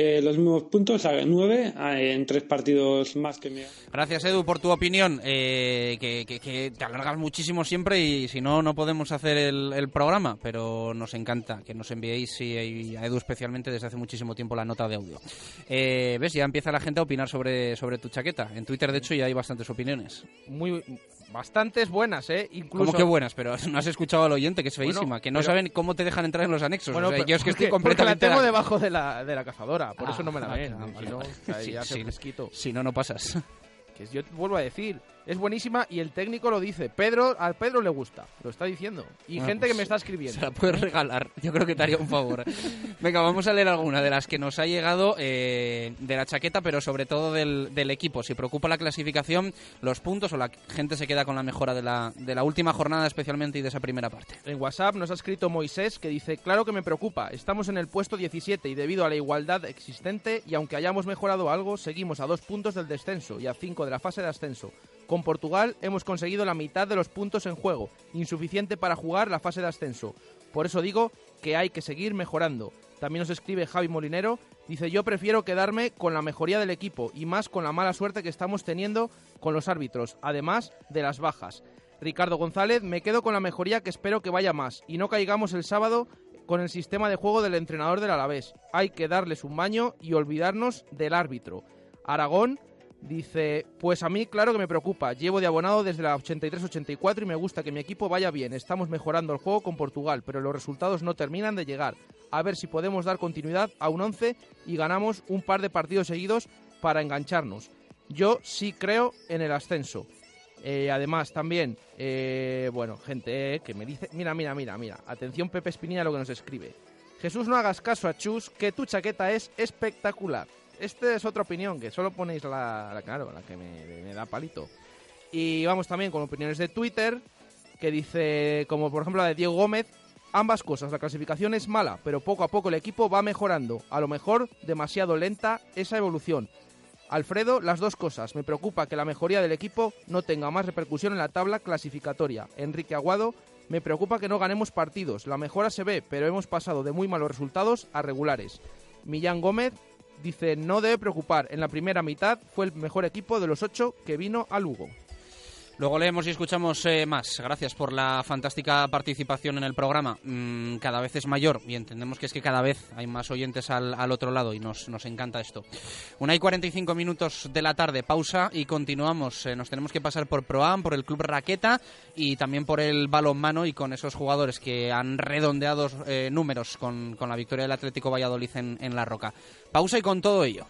Speaker 32: eh, los mismos puntos, a nueve, en tres partidos más que Miguel.
Speaker 4: Gracias, Edu, por tu opinión, eh, que, que, que, te alargas muchísimo siempre y si no, no podemos hacer el, el programa, pero nos encanta que nos enviéis y, a Edu especialmente desde hace muchísimo tiempo la nota de audio. Eh, ¿Ves? Ya empieza la gente a opinar sobre, sobre tu chaqueta. En Twitter, de hecho, ya hay bastantes opiniones.
Speaker 15: Muy bastantes buenas, ¿eh? Incluso...
Speaker 4: ¿Cómo que buenas? Pero *laughs* no has escuchado al oyente, que es feísima,
Speaker 15: Bueno,
Speaker 4: que no
Speaker 15: pero-
Speaker 4: saben cómo te dejan entrar en los anexos.
Speaker 15: Bueno,
Speaker 4: o sea,
Speaker 15: pero-
Speaker 4: yo es que *laughs* estoy
Speaker 15: porque la
Speaker 4: completamente...
Speaker 15: tengo debajo de la, de la cazadora, por
Speaker 4: Ah,
Speaker 15: eso no me la
Speaker 4: ah,
Speaker 15: ven.
Speaker 4: ah,
Speaker 15: no,
Speaker 4: sí,
Speaker 15: fresquito.
Speaker 4: Si no, no pasas.
Speaker 15: Que yo vuelvo a decir, es buenísima y el técnico lo dice. Pedro, al Pedro le gusta, lo está diciendo. Y
Speaker 4: Ah,
Speaker 15: gente
Speaker 4: pues
Speaker 15: que me está escribiendo.
Speaker 4: Se la puedes regalar. Yo creo que te haría un favor. Venga, vamos a leer alguna de las que nos ha llegado eh, de la chaqueta, pero sobre todo del, del equipo. Si preocupa la clasificación, los puntos o la gente se queda con la mejora de la, de la última jornada especialmente y de esa primera parte.
Speaker 15: En WhatsApp nos ha escrito Moisés que dice, claro que me preocupa, estamos en el puesto 17 y debido a la igualdad existente y aunque hayamos mejorado algo, seguimos a dos puntos del descenso y a cinco de la fase de ascenso. Con Portugal hemos conseguido la mitad de los puntos en juego, insuficiente para jugar la fase de ascenso. Por eso digo que hay que seguir mejorando. También nos escribe Javi Molinero, dice yo prefiero quedarme con la mejoría del equipo y más con la mala suerte que estamos teniendo con los árbitros, además de las bajas. Ricardo González, me quedo con la mejoría que espero que vaya más y no caigamos el sábado con el sistema de juego del entrenador del Alavés. Hay que darles un baño y olvidarnos del árbitro. Aragón dice, pues a mí claro que me preocupa. Llevo de abonado desde la 83-84 y me gusta que mi equipo vaya bien. Estamos mejorando el juego con Portugal, pero los resultados no terminan de llegar. A ver si podemos dar continuidad a un 11 y ganamos un par de partidos seguidos para engancharnos. Yo sí creo en el ascenso. Eh, además, también, eh, bueno, gente eh, que me dice, mira, mira, mira, mira, atención Pepe Espinilla lo que nos escribe. Jesús, no hagas caso a Chus, que tu chaqueta es espectacular. Esta es otra opinión, que solo ponéis la, la claro, la que me, me da palito. Y vamos también con opiniones de Twitter, que dice, como por ejemplo la de Diego Gómez, ambas cosas, la clasificación es mala, pero poco a poco el equipo va mejorando. A lo mejor demasiado lenta esa evolución. Alfredo, las dos cosas. Me preocupa que la mejoría del equipo no tenga más repercusión en la tabla clasificatoria. Enrique Aguado, me preocupa que no ganemos partidos. La mejora se ve, pero hemos pasado de muy malos resultados a regulares. Millán Gómez dice, no debe preocupar. En la primera mitad fue el mejor equipo de los ocho que vino a Lugo.
Speaker 4: Luego leemos y escuchamos eh, más. Gracias por la fantástica participación en el programa. Mm, cada vez es mayor y entendemos que es que cada vez hay más oyentes al, al otro lado y nos, nos encanta esto. Una y 45 minutos de la tarde, pausa y continuamos. Eh, nos tenemos que pasar por Proam, por el Club Raqueta y también por el balonmano y con esos jugadores que han redondeado eh, números con, con la victoria del Atlético Valladolid en, en La Roca. Pausa y con todo ello.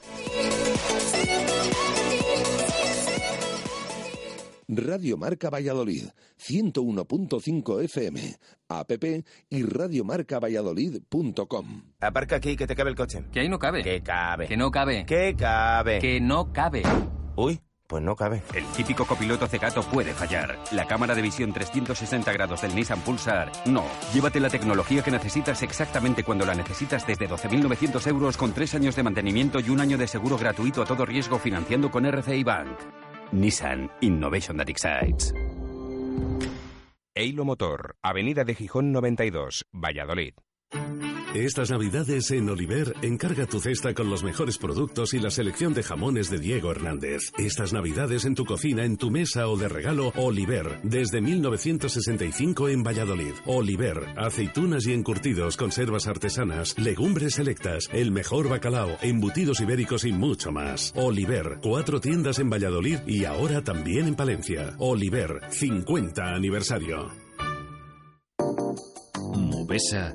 Speaker 33: Radio Marca Valladolid, 101.5 FM, app y radiomarcavalladolid.com.
Speaker 34: Aparca aquí, que te cabe el coche.
Speaker 35: Que ahí no cabe.
Speaker 34: Que cabe.
Speaker 35: Que no cabe.
Speaker 34: Que cabe.
Speaker 35: Que no cabe.
Speaker 34: Uy, pues no cabe.
Speaker 10: El típico copiloto cegato puede fallar. La cámara de visión 360 grados del Nissan Pulsar, no. Llévate la tecnología que necesitas exactamente cuando la necesitas desde 12.900 euros con tres años de mantenimiento y un año de seguro gratuito a todo riesgo financiando con RCI Bank. Nissan Innovation that excites.
Speaker 36: Eilo Motor, Avenida de Gijón 92, Valladolid.
Speaker 37: Estas navidades en Oliver, encarga tu cesta con los mejores productos y la selección de jamones de Diego Hernández. Estas navidades en tu cocina, en tu mesa o de regalo, Oliver, desde 1965 en Valladolid. Oliver, aceitunas y encurtidos, conservas artesanas, legumbres selectas, el mejor bacalao, embutidos ibéricos y mucho más. Oliver, cuatro tiendas en Valladolid y ahora también en Palencia. Oliver, 50 aniversario.
Speaker 13: Mubesa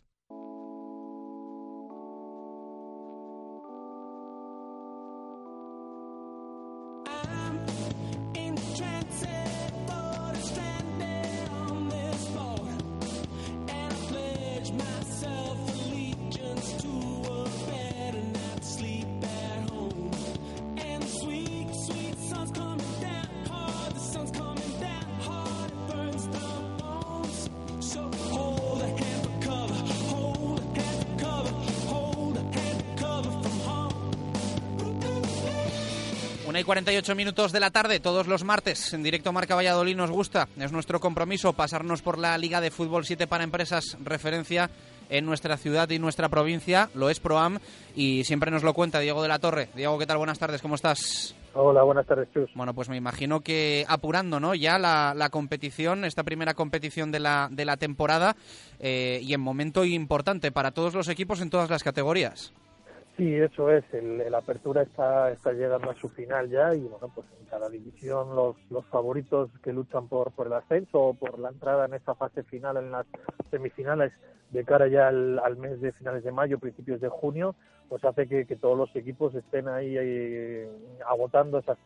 Speaker 4: Una y 48 minutos de la tarde, todos los martes, en directo Marca Valladolid nos gusta. Es nuestro compromiso pasarnos por la Liga de Fútbol 7 para Empresas, referencia en nuestra ciudad y nuestra provincia, lo es ProAm, y siempre nos lo cuenta Diego de la Torre. Diego, ¿qué tal? Buenas tardes, ¿cómo estás?
Speaker 38: Hola, buenas tardes, Chus.
Speaker 4: Bueno, pues me imagino que apurando, ¿no? Ya la, la competición, esta primera competición de la, de la temporada, eh, y en momento importante para todos los equipos en todas las categorías.
Speaker 38: Sí, eso es. El, apertura está, está llegando a su final ya y bueno, pues en cada división los, los favoritos que luchan por, por el ascenso o por la entrada en esta fase final en las semifinales de cara ya al, mes de finales de mayo, principios de junio, pues hace que, todos los equipos estén ahí, ahí agotando esas,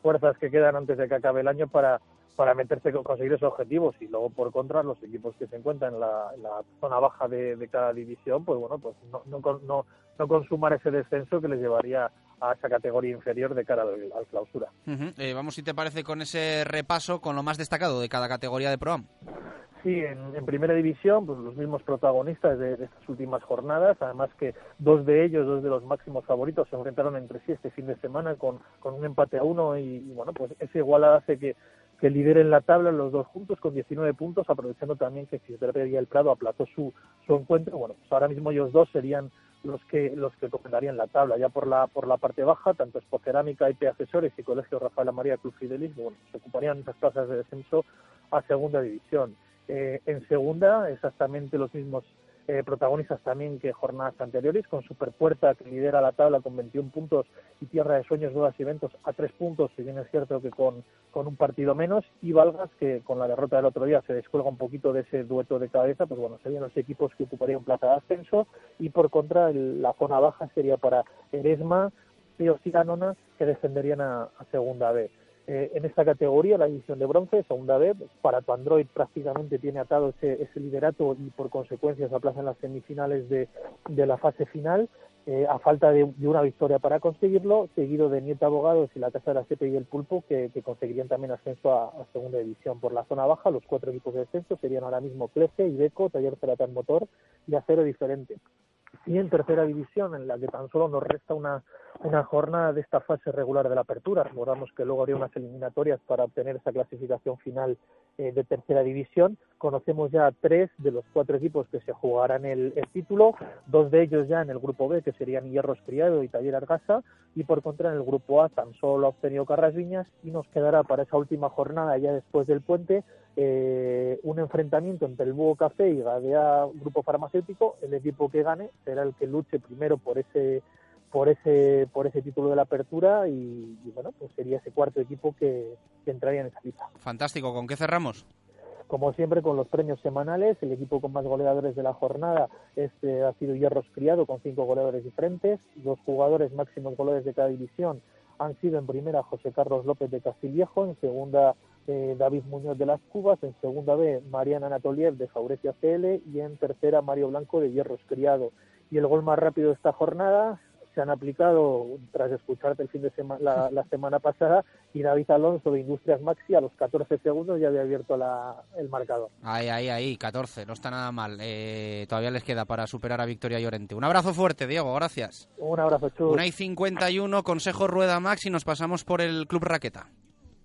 Speaker 38: fuerzas que quedan antes de que acabe el año para, para meterse conseguir esos objetivos y luego por contra los equipos que se encuentran en la, zona baja de, de, cada división pues bueno pues no, no, no, no consumar ese descenso que les llevaría a esa categoría inferior de cara al, al clausura.
Speaker 4: Uh -huh. eh, vamos si te parece con ese repaso con lo más destacado de cada categoría de Proam.
Speaker 38: Sí, en, en, primera división, pues los mismos protagonistas de, de, estas últimas jornadas, además que dos de ellos, dos de los máximos favoritos, se enfrentaron entre sí este fin de semana con, con un empate a uno y, y bueno, pues esa igualada hace que, que lideren la tabla los dos juntos con 19 puntos, aprovechando también que Fisioterapia y el Prado aplazó su, su encuentro. Bueno, pues ahora mismo ellos dos serían los que los que comandarían la tabla. Ya por la por la parte baja tanto Expocerámica IP Accesorios y Colegio Rafael María Club Fidelis bueno se ocuparían esas plazas de descenso a segunda división. Eh, en segunda exactamente los mismos eh, protagonistas también que jornadas anteriores, con Superpuerta que lidera la tabla con 21 puntos y Tierra de Sueños, Dudas y Eventos a 3 puntos, si bien es cierto que con, con un partido menos, y Valgas que con la derrota del otro día se descuelga un poquito de ese dueto de cabeza, pues bueno, serían los equipos que ocuparían plaza de ascenso y por contra la zona baja sería para Eresma, Píos y Ganona que descenderían a, a segunda B. Eh, en esta categoría, la división de bronce, segunda vez, para tu Android prácticamente tiene atado ese, ese liderato y por consecuencia se aplaza en las semifinales de, la fase final, eh, a falta de, una victoria para conseguirlo, seguido de Nieta Abogados y la Casa de la CP y el Pulpo, que, conseguirían también ascenso a, segunda división. Por la zona baja, los cuatro equipos de descenso serían ahora mismo Clece, Ibeco, Taller Ceratán Motor y Acero Diferente. Y en tercera división, en la que tan solo nos resta una jornada de esta fase regular de la apertura. Recordamos que luego habría unas eliminatorias para obtener esa clasificación final eh, de tercera división. Conocemos ya tres de los cuatro equipos que se jugarán el, título, dos de ellos ya en el grupo B, que serían Hierros Criado y Taller Argasa, y por contra en el grupo A tan solo ha obtenido Carras Viñas y nos quedará para esa última jornada, ya después del puente, eh, un enfrentamiento entre el Búho Café y Gadea Grupo Farmacéutico. El equipo que gane será el que luche primero por ese por ese por ese título de la apertura y, bueno pues sería ese cuarto equipo que, entraría en esa lista.
Speaker 4: Fantástico. Con qué cerramos
Speaker 38: como siempre con los premios semanales. El equipo con más goleadores de la jornada este ha sido Hierros Criado con cinco goleadores diferentes. Los jugadores máximos goleadores de cada división han sido en primera José Carlos López de Castillejo. En segunda eh, David Muñoz de las Cubas, en segunda B Mariana Anatoliev de Faurecia CL y en tercera Mario Blanco de Hierros Criado. Y el gol más rápido de esta jornada se han aplicado tras escucharte el fin de semana la, semana pasada y David Alonso de Industrias Maxi a los 14 segundos ya había abierto la, el marcador.
Speaker 4: Ahí, ahí, ahí, 14, no está nada mal. Eh, todavía les queda para superar a Victoria Llorente. Un abrazo fuerte, Diego, gracias.
Speaker 38: Un abrazo, Chus.
Speaker 4: Una y 51, Consejo Rueda Max y nos pasamos por el Club Raqueta.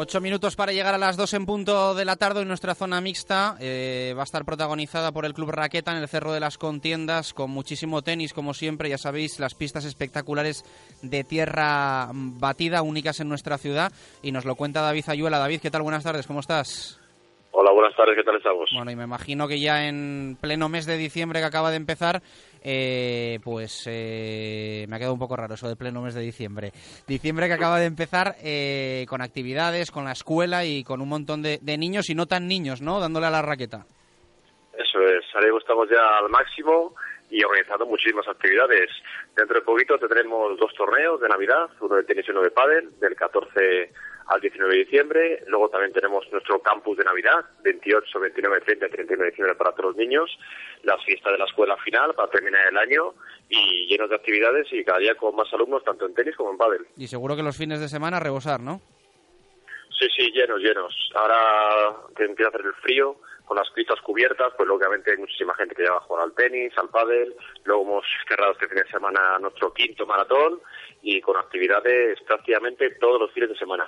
Speaker 4: Ocho minutos para llegar a las dos en punto de la tarde en nuestra zona mixta. Eh, va a estar protagonizada por el Club Raqueta en el Cerro de las Contiendas, con muchísimo tenis, como siempre. Ya sabéis, las pistas espectaculares de tierra batida, únicas en nuestra ciudad. Y nos lo cuenta David Ayuela. David, ¿qué tal? Buenas tardes, ¿cómo estás?
Speaker 39: Hola, buenas tardes, ¿qué tal estamos?
Speaker 4: Bueno, y me imagino que ya en pleno mes de diciembre que acaba de empezar, eh, pues eh, me ha quedado un poco raro eso de pleno mes de diciembre. Diciembre que acaba de empezar eh, con actividades, con la escuela y con un montón de, niños y no tan niños, ¿no? Dándole a la raqueta.
Speaker 39: Eso es, ahora estamos ya al máximo y organizando muchísimas actividades. Dentro de poquito tendremos dos torneos de Navidad, uno de tenis y uno de pádel, del 14 al 19 de diciembre. Luego también tenemos nuestro campus de Navidad, 28, 29, 30 y 31 de diciembre para todos los niños. La fiesta de la escuela final para terminar el año y llenos de actividades y cada día con más alumnos, tanto en tenis como en pádel.
Speaker 4: Y seguro que los fines de semana rebosar, ¿no?
Speaker 39: Sí, sí, llenos, llenos. Ahora que empieza a hacer el frío, con las pistas cubiertas, pues lógicamente hay muchísima gente que ya va a jugar al tenis, al pádel. Luego hemos cerrado este fin de semana nuestro quinto maratón y con actividades prácticamente todos los fines de semana.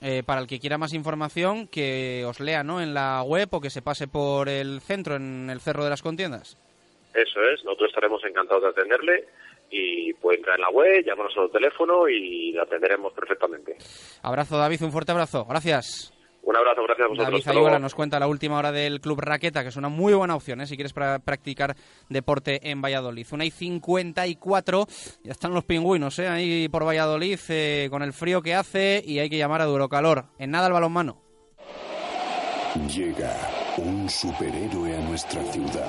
Speaker 4: Eh, para el que quiera más información, que os lea ¿no? en la web o que se pase por el centro, en el Cerro de las Contiendas.
Speaker 39: Eso es, nosotros estaremos encantados de atenderle y puede entrar en la web, llámanos al teléfono y la atenderemos perfectamente.
Speaker 4: Abrazo David, un fuerte abrazo, gracias.
Speaker 39: Un abrazo, gracias a vosotros.
Speaker 4: David Ayuela nos cuenta la última hora del Club Raqueta, que es una muy buena opción ¿eh? si quieres practicar deporte en Valladolid. Una y 54, ya están los pingüinos ¿eh? ahí por Valladolid eh, con el frío que hace y hay que llamar a duro calor. En nada el balonmano.
Speaker 40: Llega un superhéroe a nuestra ciudad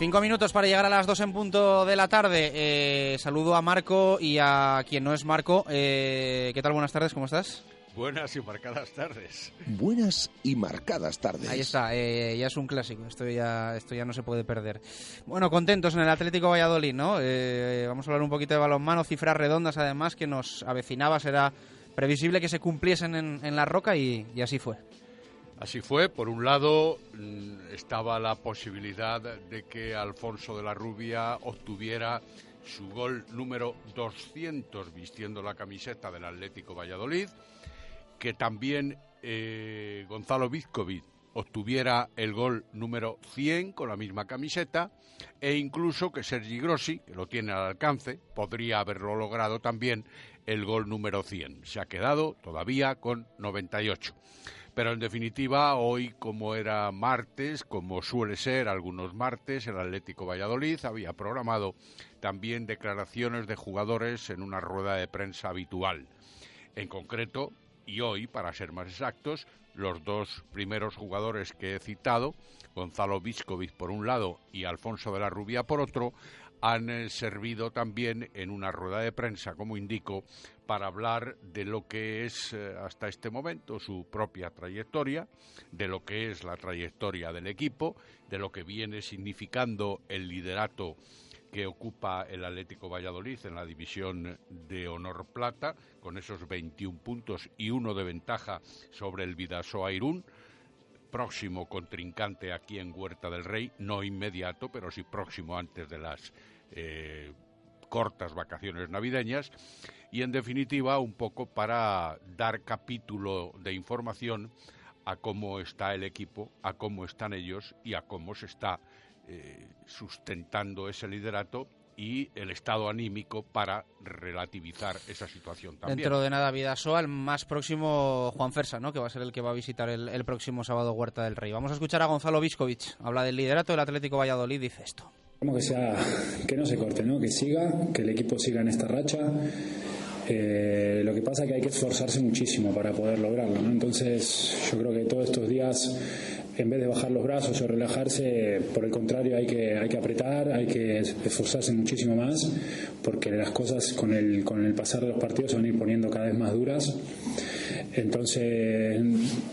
Speaker 4: Cinco minutos para llegar a las dos en punto de la tarde. Eh, saludo a Marco y a quien no es Marco. Eh, ¿Qué tal? Buenas tardes, ¿cómo estás?
Speaker 41: Buenas y marcadas tardes.
Speaker 1: Buenas y marcadas tardes.
Speaker 4: Ahí está, eh, ya es un clásico, esto ya, esto ya no se puede perder. Bueno, contentos en el Atlético Valladolid, ¿no? Eh, vamos a hablar un poquito de balonmano, cifras redondas además que nos avecinaba, será previsible que se cumpliesen en, en la roca y, y así fue.
Speaker 41: Así fue. Por un lado, mm, estaba la posibilidad de que Alfonso de la Rubia obtuviera su gol número 200 vistiendo la camiseta del Atlético Valladolid, que también eh, Gonzalo Vizcovic obtuviera el gol número 100 con la misma camiseta e incluso que Sergi Grossi, que lo tiene al alcance, podría haberlo logrado también el gol número 100. Se ha quedado todavía con 98. Pero en definitiva, hoy, como era martes, como suele ser algunos martes, el Atlético Valladolid había programado también declaraciones de jugadores en una rueda de prensa habitual. En concreto, y hoy, para ser más exactos, los dos primeros jugadores que he citado, Gonzalo Viscovic por un lado y Alfonso de la Rubia por otro, han eh, servido también en una rueda de prensa, como indico, para hablar de lo que es eh, hasta este momento su propia trayectoria, de lo que es la trayectoria del equipo, de lo que viene significando el liderato que ocupa el Atlético Valladolid en la división de honor plata, con esos 21 puntos y uno de ventaja sobre el Vidasoa Irún, próximo contrincante aquí en Huerta del Rey, no inmediato, pero sí próximo antes de las eh, cortas vacaciones navideñas y en definitiva un poco para dar capítulo de información a cómo está el equipo, a cómo están ellos y a cómo se está eh, sustentando ese liderato y el estado anímico para relativizar esa situación también.
Speaker 4: Dentro de nada, Vidasoa, el más próximo Juan Fersa, ¿no? que va a ser el que va a visitar el, el próximo sábado Huerta del Rey. Vamos a escuchar a Gonzalo Viscovic. Habla del liderato del Atlético Valladolid, dice esto.
Speaker 42: Que sea, que no se corte, ¿no? Que siga, que el equipo siga en esta racha. Eh, lo que pasa es que hay que esforzarse muchísimo para poder lograrlo, ¿no? Entonces, yo creo que todos estos días, en vez de bajar los brazos o relajarse, por el contrario, hay que, hay que apretar, hay que esforzarse muchísimo más, porque las cosas con el, con el pasar de los partidos se van a ir poniendo cada vez más duras. Entonces,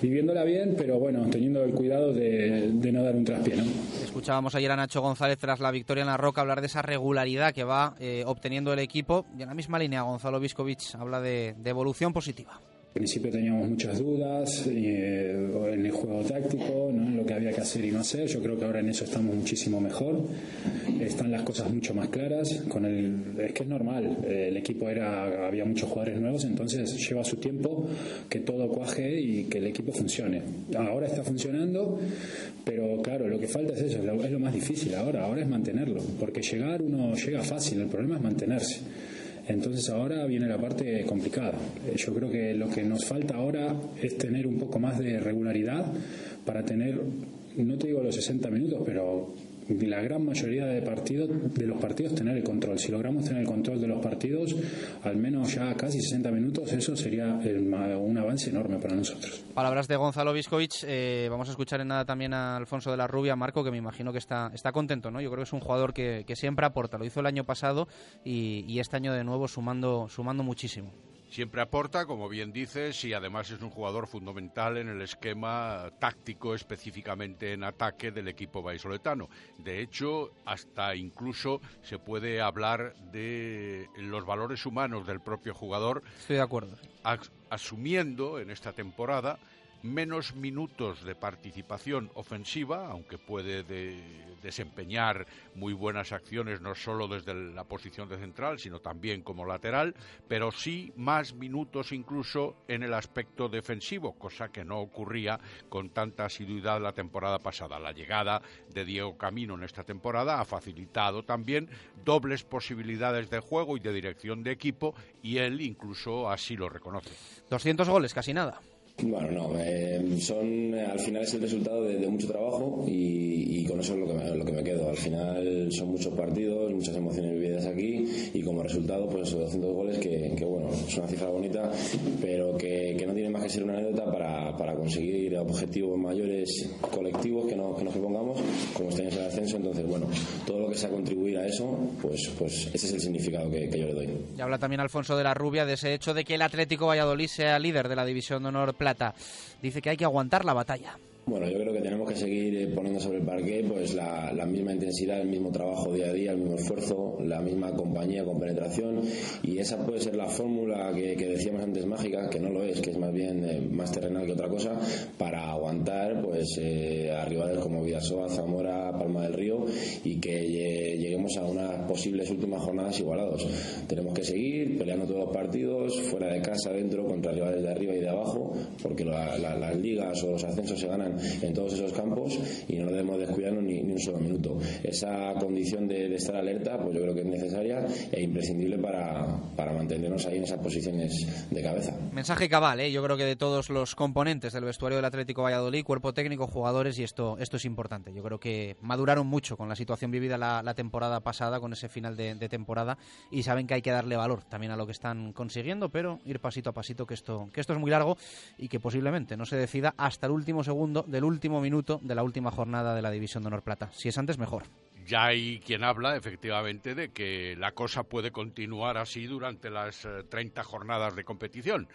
Speaker 42: viviéndola bien, pero bueno, teniendo el cuidado de, no dar un traspié.
Speaker 4: Escuchábamos ayer a Nacho González tras la victoria en la Roca hablar de esa regularidad que va eh, obteniendo el equipo. Y en la misma línea, Gonzalo Viscovic habla de evolución positiva.
Speaker 42: Principio teníamos muchas dudas eh, en el juego táctico, ¿no? en lo que había que hacer y no hacer. Yo creo que ahora en eso estamos muchísimo mejor. Están las cosas mucho más claras. Con el, es que es normal. eh, el equipo era había muchos jugadores nuevos, entonces lleva su tiempo que todo cuaje y que el equipo funcione. Ahora está funcionando, pero claro, lo que falta es eso. Es lo más difícil ahora. Ahora es mantenerlo, porque llegar uno llega fácil. El problema es mantenerse. Entonces ahora viene la parte complicada. Eh, Yo creo que lo que nos falta ahora es tener un poco más de regularidad para tener, no te digo los 60 minutos, pero la gran mayoría de partidos de los partidos tener el control. Si logramos tener el control de los partidos, al menos ya casi 60 minutos, eso sería el ma- un avance enorme para nosotros.
Speaker 4: Palabras de Gonzalo Viscovic. eh, vamos a escuchar en nada también a Alfonso de la Rubia, Marco, que me imagino que está, está contento, ¿no? Yo creo que es un jugador que, que siempre aporta. Lo hizo el año pasado y, y este año de nuevo sumando, sumando muchísimo.
Speaker 41: Siempre aporta, como bien dices, y además es un jugador fundamental en el esquema táctico, específicamente en ataque del equipo vallisoletano. De hecho, hasta incluso se puede hablar de los valores humanos del propio jugador,
Speaker 4: Estoy de acuerdo.
Speaker 41: as- asumiendo en esta temporada menos minutos de participación ofensiva, aunque puede desempeñar muy buenas acciones no solo desde la posición de central, sino también como lateral, pero sí más minutos incluso en el aspecto defensivo, cosa que no ocurría con tanta asiduidad la temporada pasada. La llegada de Diego Camino en esta temporada ha facilitado también dobles posibilidades de juego y de dirección de equipo y él incluso así lo reconoce.
Speaker 4: 200 goles, casi nada.
Speaker 43: Bueno, no, eh, son, al final es el resultado de, mucho trabajo y, con eso es lo que, me, lo que me quedo. Al final son muchos partidos, muchas emociones vividas aquí y como resultado, pues esos 200 goles que, bueno, es una cifra bonita, pero que, no tiene más que ser una anécdota para, para conseguir objetivos mayores colectivos que, no, que nos propongamos, como este año es el ascenso. Entonces, bueno, todo lo que sea contribuir a eso, pues, pues ese es el significado que, yo le doy.
Speaker 4: Y habla también Alfonso de la Rubia de ese hecho de que el Atlético Valladolid sea líder de la División de Honor Dice que hay que aguantar la batalla.
Speaker 43: Bueno, yo creo que tenemos que seguir eh, poniendo sobre el parque pues la, misma intensidad, el mismo trabajo día a día, el mismo esfuerzo, la misma compañía con penetración y esa puede ser la fórmula que, decíamos antes mágica, que no lo es, que es más bien eh, más terrenal que otra cosa, para aguantar pues eh, a rivales como Vidasoa, Zamora, Palma del Río y que lleguemos a unas posibles últimas jornadas igualados. Tenemos que seguir peleando todos los partidos, fuera de casa, dentro, contra rivales de arriba y de abajo, porque las ligas o los ascensos se ganan en todos esos campos y no debemos descuidarnos ni, ni un solo minuto. Esa condición de, estar alerta, pues yo creo que es necesaria e imprescindible para, para mantenernos ahí en esas posiciones de cabeza.
Speaker 4: Mensaje cabal, ¿eh? yo creo que de todos los componentes del vestuario del Atlético Valladolid, cuerpo técnico, jugadores, y esto, esto es importante. Yo creo que maduraron mucho con la situación vivida la, temporada pasada, con ese final de, de, temporada, y saben que hay que darle valor también a lo que están consiguiendo, pero ir pasito a pasito, que esto, que esto es muy largo y que posiblemente no se decida hasta el último segundo del último minuto de la última jornada de la División de Honor Plata. Si es antes, mejor.
Speaker 41: Ya hay quien habla, efectivamente, de que la cosa puede continuar así durante las 30 eh, jornadas de competición.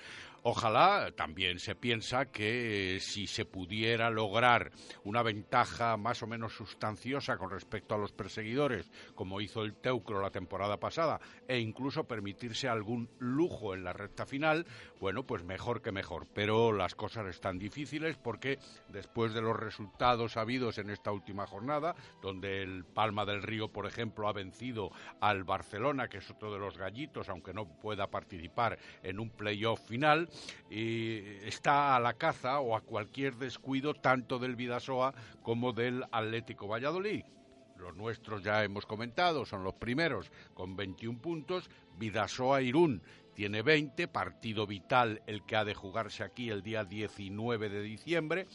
Speaker 41: Ojalá también se piensa que eh, si se pudiera lograr una ventaja más o menos sustanciosa con respecto a los perseguidores, como hizo el Teucro la temporada pasada, e incluso permitirse algún lujo en la recta final, bueno, pues mejor que mejor. Pero las cosas están difíciles porque después de los resultados habidos en esta última jornada, donde el Palma del Río, por ejemplo, ha vencido al Barcelona, que es otro de los gallitos, aunque no pueda participar en un playoff final, y está a la caza o a cualquier descuido tanto del Vidasoa como del Atlético Valladolid. Los nuestros ya hemos comentado, son los primeros con 21 puntos. Vidasoa Irún tiene 20, partido vital el que ha de jugarse aquí el día 19 de diciembre.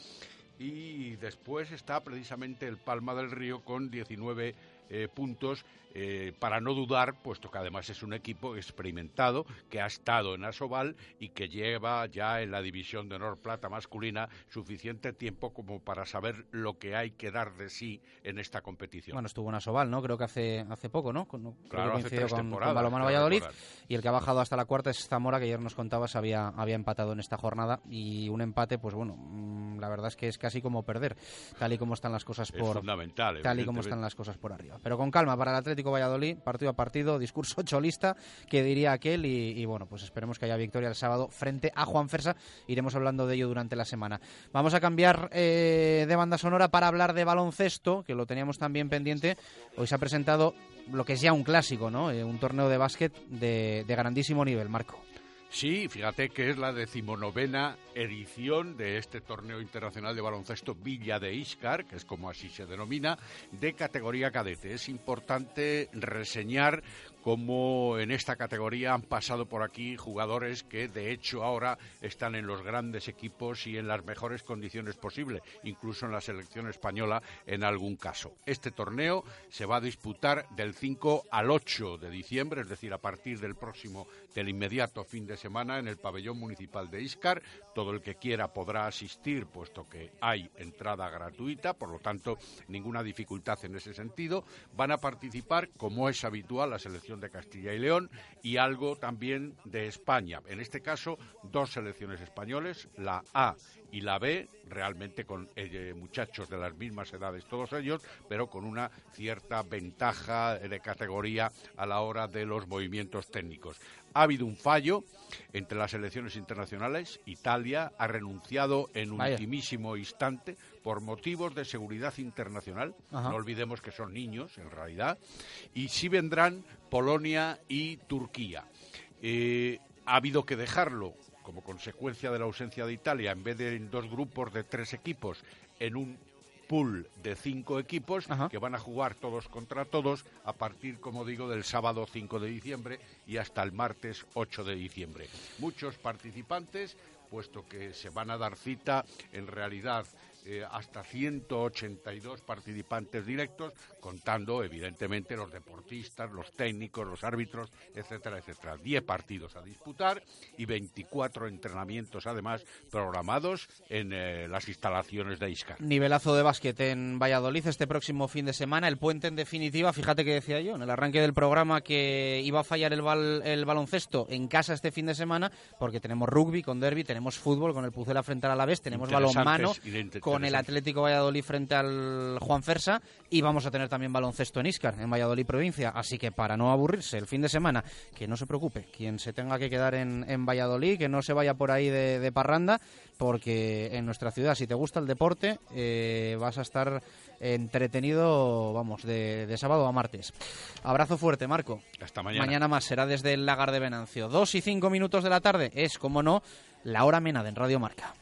Speaker 41: Y después está precisamente el Palma del Río con 19 eh, puntos eh, para no dudar, puesto que además es un equipo experimentado que ha estado en Asobal y que lleva ya en la división de honor plata masculina suficiente tiempo como para saber lo que hay que dar de sí en esta competición.
Speaker 4: Bueno, estuvo en Asobal, ¿no? Creo que hace hace poco, ¿no? Con,
Speaker 41: claro, hace tres
Speaker 4: con, Balomano Valladolid y el que ha bajado hasta la cuarta es Zamora, que ayer nos contabas había había empatado en esta jornada y un empate, pues bueno, mm, la verdad es que es casi como perder, tal y como están las cosas por
Speaker 41: fundamental,
Speaker 4: tal y como están las cosas por arriba. Pero con calma para el Atlético Valladolid, partido a partido, discurso *laughs* cholista, que diría aquel, y, bueno, pues esperemos que haya victoria el sábado frente a Juan Fersa. Iremos hablando de ello durante la semana. Vamos a cambiar eh, de banda sonora para hablar de baloncesto, que lo teníamos también pendiente. Hoy se ha presentado lo que es ya un clásico, ¿no? Eh, un torneo de básquet de, de grandísimo nivel, Marco.
Speaker 41: Sí, fíjate que es la decimonovena edición de este torneo internacional de baloncesto Villa de Iscar, que es como así se denomina, de categoría cadete. Es importante reseñar cómo en esta categoría han pasado por aquí jugadores que de hecho ahora están en los grandes equipos y en las mejores condiciones posibles, incluso en la selección española en algún caso. Este torneo se va a disputar del 5 al 8 de diciembre, es decir, a partir del próximo, del inmediato fin de semana en el pabellón municipal de Iscar. Todo el que quiera podrá asistir, puesto que hay entrada gratuita, por lo tanto, ninguna dificultad en ese sentido. Van a participar, como es habitual, la selección de Castilla y León y algo también de España. En este caso, dos selecciones españoles, la A y la B, realmente con eh, muchachos de las mismas edades todos ellos, pero con una cierta ventaja de categoría a la hora de los movimientos técnicos. Ha habido un fallo entre las elecciones internacionales. Italia ha renunciado en
Speaker 4: Vaya.
Speaker 41: ultimísimo instante por motivos de seguridad internacional.
Speaker 4: Ajá.
Speaker 41: No olvidemos que son niños, en realidad. Y sí vendrán Polonia y Turquía. Eh, ha habido que dejarlo como consecuencia de la ausencia de Italia, en vez de en dos grupos de tres equipos, en un pool de cinco equipos que van a jugar todos contra todos a partir, como digo, del sábado 5 de diciembre y hasta el martes 8 de diciembre. Muchos participantes, puesto que se van a dar cita, en realidad eh, hasta 182 participantes directos, contando evidentemente los deportistas, los técnicos, los árbitros, etcétera, etcétera. 10 partidos a disputar y 24 entrenamientos además programados en eh, las instalaciones de Iscar.
Speaker 4: Nivelazo de básquet en Valladolid este próximo fin de semana. El puente en definitiva, fíjate que decía yo en el arranque del programa que iba a fallar el, bal- el baloncesto en casa este fin de semana porque tenemos rugby con derby, tenemos fútbol con el Pucela frente al Alavés, tenemos balonmano
Speaker 41: inter-
Speaker 4: con el. Atlético Valladolid frente al Juan Fersa y vamos a tener también baloncesto en Iscar, en Valladolid provincia. Así que para no aburrirse el fin de semana, que no se preocupe, quien se tenga que quedar en, en Valladolid, que no se vaya por ahí de, de parranda, porque en nuestra ciudad, si te gusta el deporte, eh, vas a estar entretenido, vamos, de, de sábado a martes. Abrazo fuerte, Marco.
Speaker 41: Hasta mañana.
Speaker 4: Mañana más será desde el Lagar de Venancio. Dos y cinco minutos de la tarde es, como no, la hora menada en Radio Marca.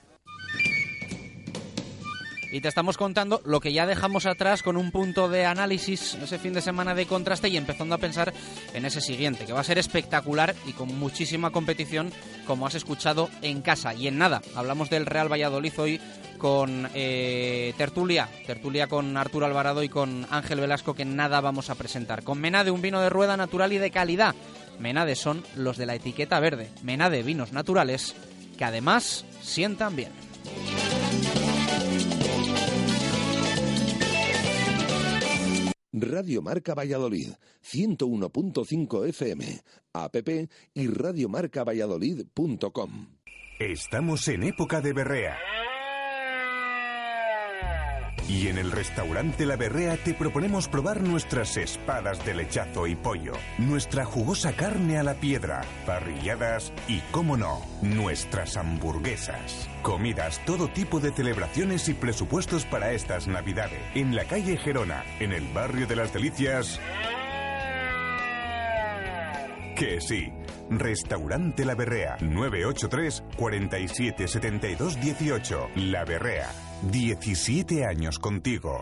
Speaker 4: Y te estamos contando lo que ya dejamos atrás con un punto de análisis ese fin de semana de contraste y empezando a pensar en ese siguiente, que va a ser espectacular y con muchísima competición, como has escuchado en casa. Y en nada, hablamos del Real Valladolid hoy con eh, tertulia, tertulia con Arturo Alvarado y con Ángel Velasco, que nada vamos a presentar. Con Menade, un vino de rueda natural y de calidad. Menade son los de la etiqueta verde. Menade, vinos naturales que además sientan bien.
Speaker 1: Radio Marca Valladolid, 101.5 FM, app y radiomarcavalladolid.com.
Speaker 12: Estamos en época de berrea. Y en el restaurante La Berrea te proponemos probar nuestras espadas de lechazo y pollo, nuestra jugosa carne a la piedra, parrilladas y, cómo no, nuestras hamburguesas. Comidas, todo tipo de celebraciones y presupuestos para estas navidades. En la calle Gerona, en el barrio de las Delicias. Que sí. Restaurante La Berrea, 983 47 72 18. La Berrea, 17 años contigo.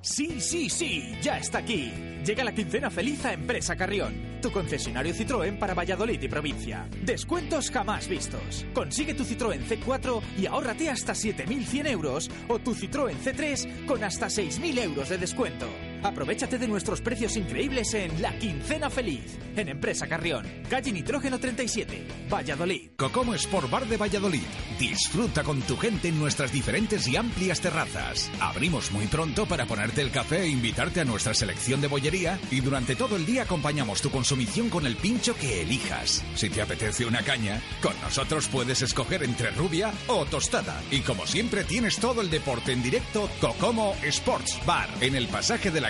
Speaker 22: Sí, sí, sí, ya está aquí. Llega la quincena feliz a Empresa Carrión, tu concesionario Citroën para Valladolid y provincia. Descuentos jamás vistos. Consigue tu Citroën C4 y ahórrate hasta 7.100 euros o tu Citroën C3 con hasta 6.000 euros de descuento. Aprovechate de nuestros precios increíbles en La Quincena Feliz, en Empresa Carrión, calle Nitrógeno 37, Valladolid.
Speaker 23: Cocomo Sport Bar de Valladolid. Disfruta con tu gente en nuestras diferentes y amplias terrazas. Abrimos muy pronto para ponerte el café e invitarte a nuestra selección de bollería y durante todo el día acompañamos tu consumición con el pincho que elijas. Si te apetece una caña, con nosotros puedes escoger entre rubia o tostada. Y como siempre tienes todo el deporte en directo, Cocomo Sports Bar, en el pasaje de la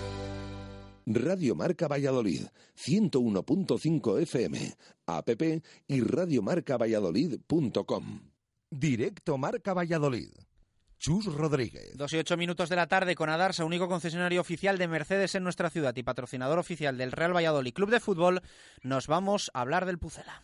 Speaker 1: Radio Marca Valladolid, 101.5 FM, app y radiomarcavalladolid.com. Directo Marca Valladolid. Chus Rodríguez.
Speaker 4: Dos y ocho minutos de la tarde con Adarsa, único concesionario oficial de Mercedes en nuestra ciudad y patrocinador oficial del Real Valladolid Club de Fútbol, nos vamos a hablar del Pucela.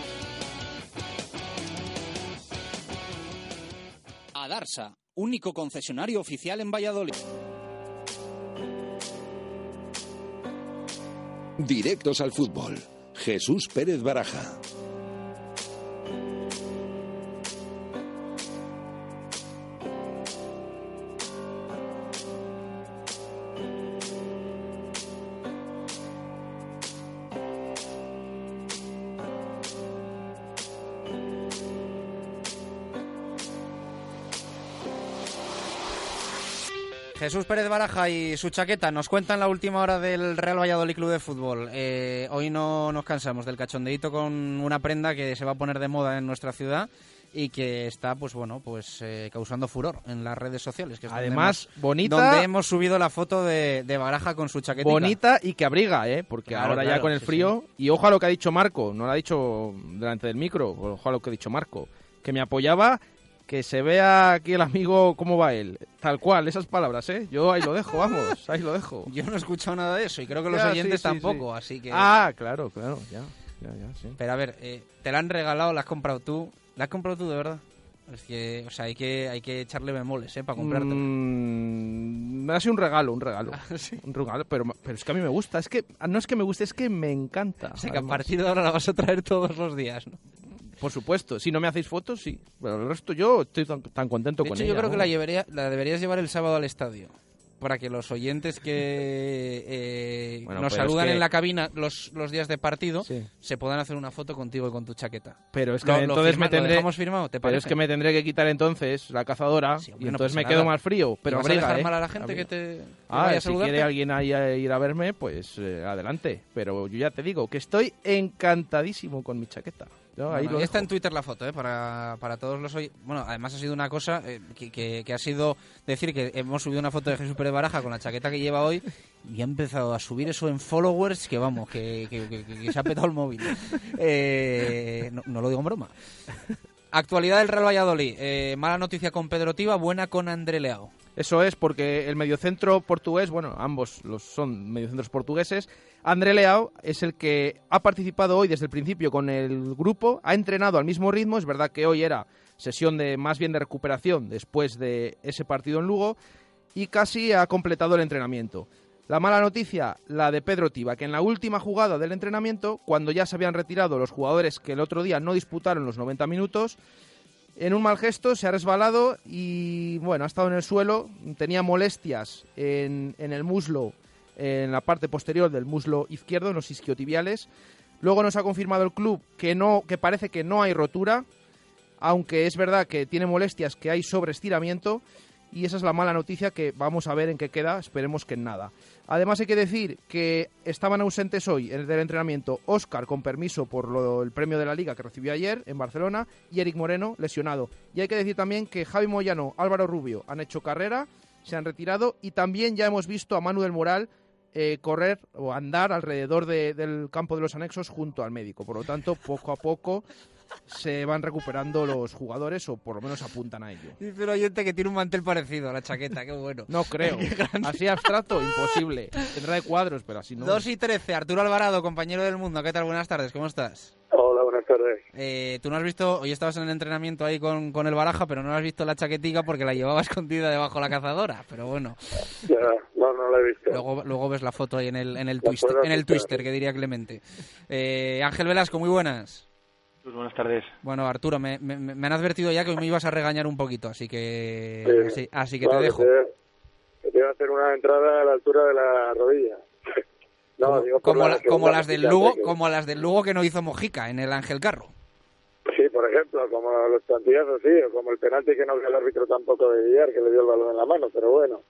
Speaker 44: Barça, único concesionario oficial en Valladolid.
Speaker 1: Directos al fútbol. Jesús Pérez Baraja.
Speaker 4: Jesús Pérez Baraja y su chaqueta nos cuentan la última hora del Real Valladolid Club de Fútbol. Eh, hoy no nos cansamos del cachondeito con una prenda que se va a poner de moda en nuestra ciudad y que está, pues bueno, pues eh, causando furor en las redes sociales. Que es donde
Speaker 15: Además,
Speaker 4: hemos-
Speaker 15: bonita-
Speaker 4: Donde hemos subido la foto de, de Baraja con su chaqueta.
Speaker 15: Bonita y que abriga, ¿eh? Porque
Speaker 4: Claro,
Speaker 15: ahora ya con el
Speaker 4: sí,
Speaker 15: frío. Y ojo a lo que ha dicho Marco, no lo ha dicho delante del micro, ojo a lo que ha dicho Marco. Que me apoyaba, que se vea aquí el amigo cómo va él. Tal cual, esas palabras, ¿eh? Yo ahí lo dejo, vamos, *laughs* ahí lo dejo.
Speaker 4: Yo no he escuchado nada de eso y creo que los
Speaker 15: Ya,
Speaker 4: oyentes
Speaker 15: sí,
Speaker 4: tampoco,
Speaker 15: sí.
Speaker 4: así que...
Speaker 15: Ah, claro, claro, ya. ya, ya, sí.
Speaker 4: Pero a ver, eh, te la han regalado, la has comprado tú. ¿La has comprado tú de verdad? Es que, o sea, hay que, hay que echarle bemoles, ¿eh? Para comprártela.
Speaker 15: Mm, ha sido un regalo, un regalo. *laughs*
Speaker 4: Ah,
Speaker 15: Un regalo, pero, pero es que a mí me gusta. Es que no es que me guste, es que me encanta.
Speaker 4: O sea, que a partir de ahora la vas a traer todos los días, ¿no?
Speaker 15: Por supuesto, si no me hacéis fotos, sí. Pero el resto yo estoy tan, tan contento
Speaker 4: De
Speaker 15: con
Speaker 4: hecho,
Speaker 15: ella.
Speaker 4: yo creo
Speaker 15: ¿no?
Speaker 4: que la, llevaría, la deberías llevar el sábado al estadio. Para que los oyentes que eh, *laughs*
Speaker 15: Bueno,
Speaker 4: nos
Speaker 15: es
Speaker 4: saludan
Speaker 15: que-
Speaker 4: en la cabina los, los días de partido
Speaker 15: Sí.
Speaker 4: se puedan hacer una foto contigo y con tu chaqueta.
Speaker 15: Pero es que
Speaker 4: Lo-
Speaker 15: entonces
Speaker 4: firma-
Speaker 15: me tendré.
Speaker 4: ¿Lo firmado? ¿Te
Speaker 15: pero es que me tendré que quitar entonces la cazadora y
Speaker 4: hombre,
Speaker 15: entonces me
Speaker 4: nada.
Speaker 15: quedo más frío. Pero
Speaker 4: ¿Y vas a
Speaker 15: abriga,
Speaker 4: dejar
Speaker 15: ¿eh?
Speaker 4: mal a la gente
Speaker 15: Abriga.
Speaker 4: que te- que
Speaker 15: Ah,
Speaker 4: vaya a
Speaker 15: si quiere alguien ahí a ir a verme, pues eh, adelante. Pero yo ya te digo que estoy encantadísimo con mi chaqueta. Ahí
Speaker 4: Bueno,
Speaker 15: lo
Speaker 4: ya está en Twitter la foto, ¿eh? para, para todos los hoy. Bueno, además ha sido una cosa eh, que, que- que ha sido decir que hemos subido una foto de Jesús Pérez Baraja con la chaqueta que lleva hoy y ha empezado a subir eso en followers que vamos, que, que- que- que se ha petado el móvil. Eh, no, no lo digo en broma. Actualidad del Real Valladolid. Eh, mala noticia con Pedro Tiva, buena con André Leao.
Speaker 15: Eso es porque el mediocentro portugués, bueno, ambos los son mediocentros portugueses. André Leao es el que ha participado hoy desde el principio con el grupo, ha entrenado al mismo ritmo, es verdad que hoy era sesión de más bien de recuperación después de ese partido en Lugo y casi ha completado el entrenamiento. La mala noticia, la de Pedro Tiva, que en la última jugada del entrenamiento, cuando ya se habían retirado los jugadores que el otro día no disputaron los 90 minutos, en un mal gesto se ha resbalado y bueno, ha estado en el suelo, tenía molestias en, el muslo, en la parte posterior del muslo izquierdo, en los isquiotibiales. Luego nos ha confirmado el club que no, que parece que no hay rotura, aunque es verdad que tiene molestias, que hay sobreestiramiento y esa es la mala noticia que vamos a ver en qué queda, esperemos que en nada. Además hay que decir que estaban ausentes hoy en el del entrenamiento Óscar con permiso por lo- el premio de la liga que recibió ayer en Barcelona y Eric Moreno lesionado. Y hay que decir también que Javi Moyano, Álvaro Rubio han hecho carrera, se han retirado y también ya hemos visto a Manu del Moral eh, correr o andar alrededor de- del campo de los anexos junto al médico. Por lo tanto, poco a poco se van recuperando los jugadores o por lo menos apuntan a ello.
Speaker 4: Dice un oyente que tiene un mantel parecido a la chaqueta, qué bueno.
Speaker 15: No creo. *laughs* Así abstracto, imposible. Tendrá de cuadros, pero así no.
Speaker 4: 2 y 13, Arturo Alvarado, compañero del mundo. ¿Qué tal? Buenas tardes, ¿cómo estás?
Speaker 45: Hola, buenas tardes.
Speaker 4: Eh, tú no has visto, hoy estabas en el entrenamiento ahí con, con el Baraja, pero no has visto la chaquetica porque la llevaba *laughs* escondida debajo de la cazadora. Pero bueno,
Speaker 45: Ya, no, no la he visto.
Speaker 4: luego, luego ves la foto ahí en el, en el, twister, en el twister, que diría Clemente. Eh, Ángel Velasco, muy buenas.
Speaker 46: Pues buenas tardes.
Speaker 4: Bueno, Arturo, me, me- me han advertido ya que hoy me ibas a regañar un poquito, así que,
Speaker 45: Sí.
Speaker 4: así, así que te dejo.
Speaker 45: Te, que te iba a hacer una entrada a la altura de la rodilla. *laughs* No, digo por
Speaker 4: Como,
Speaker 45: la
Speaker 4: la- como las del Lugo,
Speaker 45: que-
Speaker 4: como las del Lugo que no hizo Mojica en el Ángel Carro.
Speaker 45: Sí, por ejemplo, como los plantillazos, sí, o como el penalti que no vio el árbitro tampoco de Villar, que le dio el balón en la mano, pero bueno.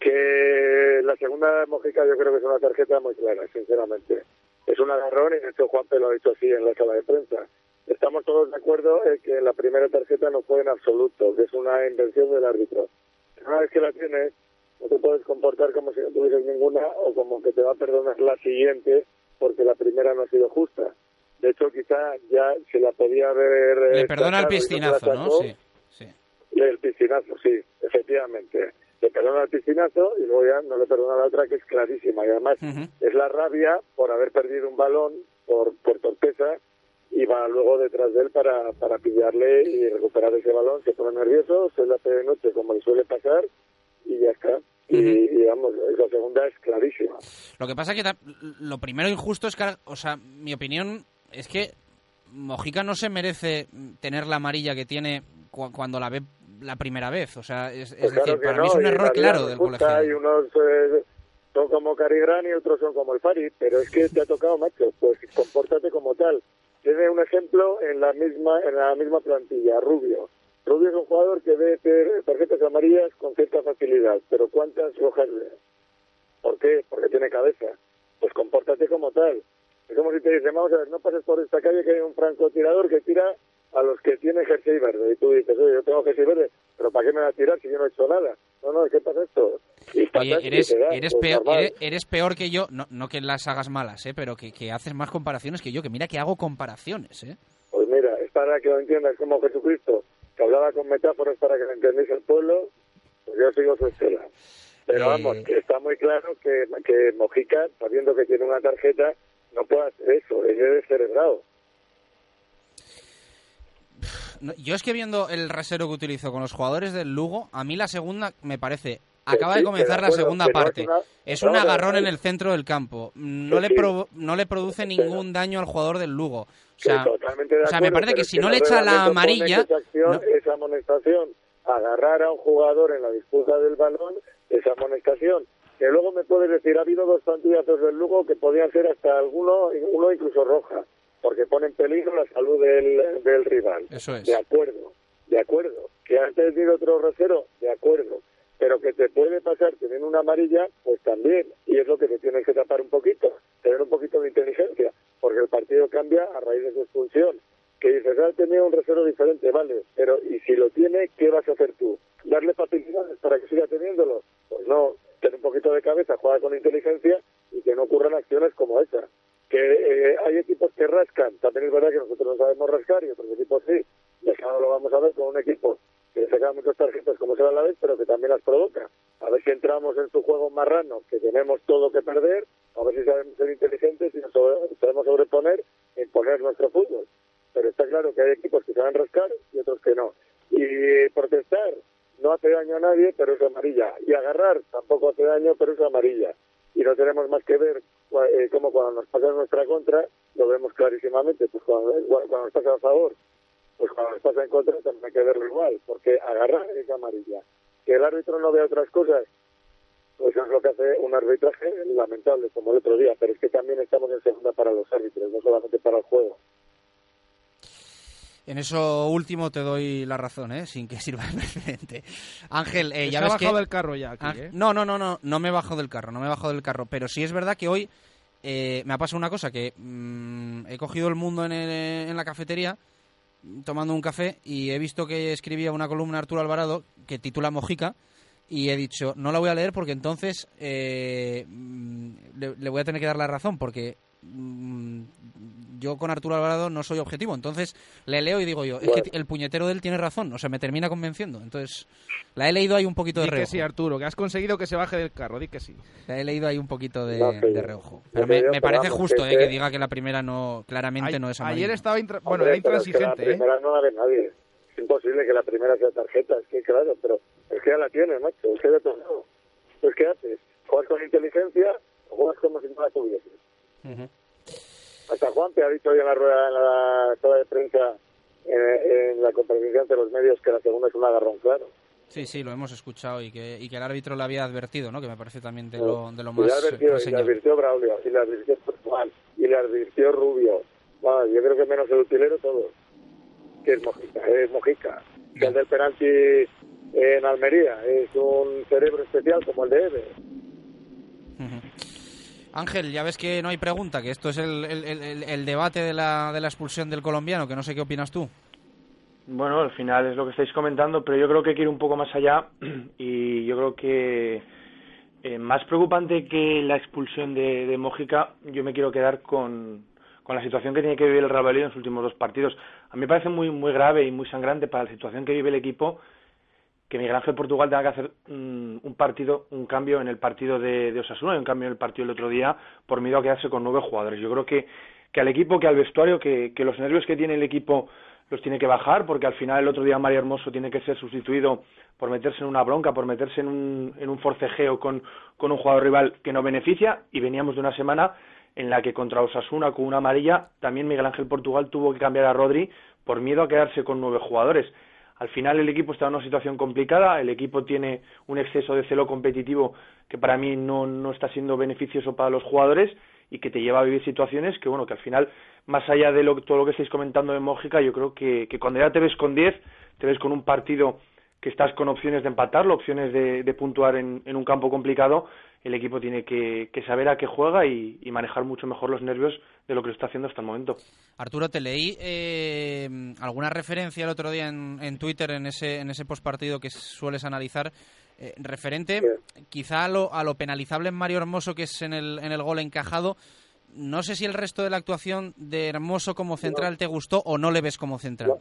Speaker 45: Que la segunda Mojica yo creo que es una tarjeta muy clara, sinceramente. Es un agarrón y de hecho Juanpe lo ha dicho así en la sala de prensa. Estamos todos de acuerdo en que la primera tarjeta no fue en absoluto, que es una invención del árbitro. Una vez que la tienes, no te puedes comportar como si no tuvieses ninguna o como que te va a perdonar la siguiente porque la primera no ha sido justa. De hecho, quizá ya se la podía haber... eh,
Speaker 4: Le perdona el piscinazo, ¿no?
Speaker 45: sacó.
Speaker 4: Sí.
Speaker 45: El piscinazo, sí, efectivamente. Le perdona el piscinazo y luego ya no le perdona la otra que es clarísima. Y además es la rabia por haber perdido un balón por, por torpeza y va luego detrás de él para, para pillarle y recuperar ese balón, se pone nervioso, se le hace de noche como le suele pasar y ya está. Y, y, vamos, la segunda es clarísima.
Speaker 4: Lo que pasa que lo primero injusto es que, o sea, mi opinión es que Mojica no se merece tener la amarilla que tiene cu- cuando la ve la primera vez. O sea, es, es
Speaker 45: Pues
Speaker 4: decir,
Speaker 45: claro
Speaker 4: para mí es
Speaker 45: no,
Speaker 4: un error claro del
Speaker 45: gusta,
Speaker 4: colegiado.
Speaker 45: Y unos eh, son como Cary Grant y otros son como el Farid, pero es que te ha tocado, macho, pues compórtate como tal. Tiene un ejemplo en la misma en la misma plantilla, Rubio. Rubio es un jugador que ve tarjetas amarillas con cierta facilidad, pero ¿cuántas rojas ve? ¿Por qué? Porque tiene cabeza. Pues compórtate como tal. Es como si te dicen, vamos a ver, no pases por esta calle que hay un francotirador que tira a los que tienen jersey verde. Y tú dices, oye, yo tengo jersey verde, pero ¿para qué me va a tirar si yo no he hecho nada? No, no, ¿qué pasa esto? Y
Speaker 4: Oye, eres,
Speaker 45: da,
Speaker 4: eres,
Speaker 45: pues
Speaker 4: peor, eres, eres peor que yo, no, no que las hagas malas, ¿eh? pero que, que haces más comparaciones que yo, que mira que hago comparaciones. ¿eh?
Speaker 45: Pues mira, es para que lo entiendas como Jesucristo, que hablaba con metáforas para que lo entendáis el pueblo, pues yo sigo su estela. Pero
Speaker 4: Eh.
Speaker 45: vamos, que está muy claro que, que Mojica, sabiendo que tiene una tarjeta, no puede hacer eso, es descerebrado.
Speaker 4: No, Yo es que viendo el rasero que utilizó con los jugadores del Lugo, a mí la segunda me parece... Acaba
Speaker 45: sí,
Speaker 4: de comenzar la segunda
Speaker 45: es
Speaker 4: parte.
Speaker 45: una-
Speaker 4: Es un agarrón en el centro del campo. No le,
Speaker 45: sí.
Speaker 4: no le produce ningún daño al jugador del Lugo. O sea, o me parece que si no le echa la amarilla...
Speaker 45: acción, esa amonestación, agarrar a un jugador en la disputa del balón, esa amonestación, que luego me puedes decir, ha habido dos plantillazos del Lugo que podían ser hasta alguno, uno incluso roja, porque pone en peligro la salud del, del rival.
Speaker 4: Eso es.
Speaker 45: De acuerdo, de acuerdo. Que has tenido otro rasero, de acuerdo. Pero que te puede pasar teniendo una amarilla, pues también. Y es lo que te tienes que tapar un poquito, tener un poquito de inteligencia, porque el partido cambia a raíz de su expulsión. Que dices, ha tenido un resero diferente, vale, pero ¿y si lo tiene, qué vas a hacer tú? ¿Darle facilidades para que siga teniéndolo? Pues no, tener un poquito de cabeza, juega con inteligencia y que no ocurran acciones como esa. Que eh, hay equipos que rascan, también es verdad que nosotros no sabemos rascar y otros equipos sí. Y eso ahora lo vamos a ver con un equipo que saca muchas tarjetas como será la vez, pero que también las provoca. A ver si entramos en su juego marrano, que tenemos todo que perder, a ver si sabemos ser inteligentes y nos sobre- sabemos sobreponer e imponer nuestro fútbol. Pero está claro que hay equipos que saben rascar y otros que no. Y protestar no hace daño a nadie, pero es amarilla. Y agarrar tampoco hace daño, pero es amarilla. Y no tenemos más que ver eh, cómo cuando nos pasa en nuestra contra, lo vemos clarísimamente. Pues cuando, cuando nos pasa a favor, pues cuando nos pasa en contra también hay que verlo igual, porque agarrar es amarilla. Que el árbitro no vea otras cosas, pues es lo que hace un arbitraje lamentable, como el otro día, pero es que también estamos en segunda para los árbitros, no solamente para el juego.
Speaker 4: En eso último te doy la razón, ¿eh? sin que *laughs* sirva de precedente. Ángel, eh, ya ves
Speaker 15: bajado
Speaker 4: que...
Speaker 15: del carro ya aquí,
Speaker 4: Ángel-
Speaker 15: ¿eh?
Speaker 4: No, no, no, no, no me bajo del carro, no me bajo del carro. Pero sí es verdad que hoy eh, me ha pasado una cosa, que mm, he cogido el mundo en, el- en la cafetería tomando un café y he visto que escribía una columna Arturo Alvarado que titula Mojica y he dicho, no la voy a leer porque entonces eh, mm, le, le voy a tener que dar la razón porque mm, yo con Arturo Alvarado no soy objetivo. Entonces le leo y digo yo, es que el puñetero de él tiene razón, o sea, me termina convenciendo. Entonces la he leído ahí un poquito de
Speaker 15: Di que
Speaker 4: reojo.
Speaker 15: sí, Arturo, que has conseguido que se baje del carro, di que sí.
Speaker 4: La he leído ahí un poquito de,
Speaker 15: No,
Speaker 4: de reojo. Pero me, parece justo
Speaker 15: que
Speaker 4: eh, que diga que la primera no claramente
Speaker 15: Ay-
Speaker 4: no es amarilla.
Speaker 15: ayer estaba intra- bueno,
Speaker 45: Hombre,
Speaker 15: era
Speaker 45: pero es que
Speaker 15: intransigente,
Speaker 45: la
Speaker 15: ¿eh?
Speaker 45: primera no la ve nadie. Es imposible que la primera sea tarjeta, es que claro, pero es que ya la tienes, macho, es que de todo. Pues ¿qué haces? ¿Juegas con inteligencia o juegas como si no la tuvieses? Hasta Juan te ha dicho hoy en la rueda, en la rueda de prensa, eh, en la conferencia ante los medios, que la segunda es un agarrón claro.
Speaker 4: Sí, sí, lo hemos escuchado y que, y que el árbitro le había advertido, ¿no? Que me parece también de lo, de lo
Speaker 45: Y le
Speaker 4: más
Speaker 45: advirtió, y le advirtió Braulio, y le advirtió Portugal, y le advirtió Rubio. Bueno, yo creo que menos el utilero todo. Que es Mojica, es Mojica. Que el del penalti en Almería es un cerebro especial como el de Eve.
Speaker 4: Ángel, ya ves que no hay pregunta, que esto es el, debate de la, de la expulsión del colombiano, que no sé qué opinas tú.
Speaker 46: Bueno, al final es lo que estáis comentando, pero yo creo que hay que ir un poco más allá *clears throat* y yo creo que eh, más preocupante que la expulsión de, de Mójica, yo me quiero quedar con, la situación que tiene que vivir el Real en los últimos dos partidos. A mí me parece muy muy grave y muy sangrante para la situación que vive el equipo que Miguel Ángel Portugal tenga que hacer mm, un partido, un cambio en el partido de, Osasuna y un cambio en el partido el otro día por miedo a quedarse con nueve jugadores. Yo creo que que al equipo, que al vestuario, que, que los nervios que tiene el equipo los tiene que bajar, porque al final el otro día Mario Hermoso tiene que ser sustituido por meterse en una bronca, por meterse en un, en un forcejeo con, con un jugador rival que no beneficia, y veníamos de una semana en la que contra Osasuna con una amarilla también Miguel Ángel Portugal tuvo que cambiar a Rodri por miedo a quedarse con nueve jugadores. Al final el equipo está en una situación complicada, el equipo tiene un exceso de celo competitivo que para mí no, no está siendo beneficioso para los jugadores y que te lleva a vivir situaciones que, bueno, que al final, más allá de lo, todo lo que estáis comentando de Mójica, yo creo que, que cuando ya te ves con 10, te ves con un partido que estás con opciones de empatarlo, opciones de, de puntuar en, en, un campo complicado, el equipo tiene que, que saber a qué juega y, y, manejar mucho mejor los nervios de lo que lo está haciendo hasta el momento.
Speaker 4: Arturo, te leí eh, alguna referencia el otro día en, en Twitter, en ese, en ese postpartido que sueles analizar, eh, referente quizá a lo, a lo penalizable en Mario Hermoso, que es en el, en el gol encajado. No sé si el resto de la actuación de Hermoso como central no. te gustó o no le ves como central.
Speaker 45: No,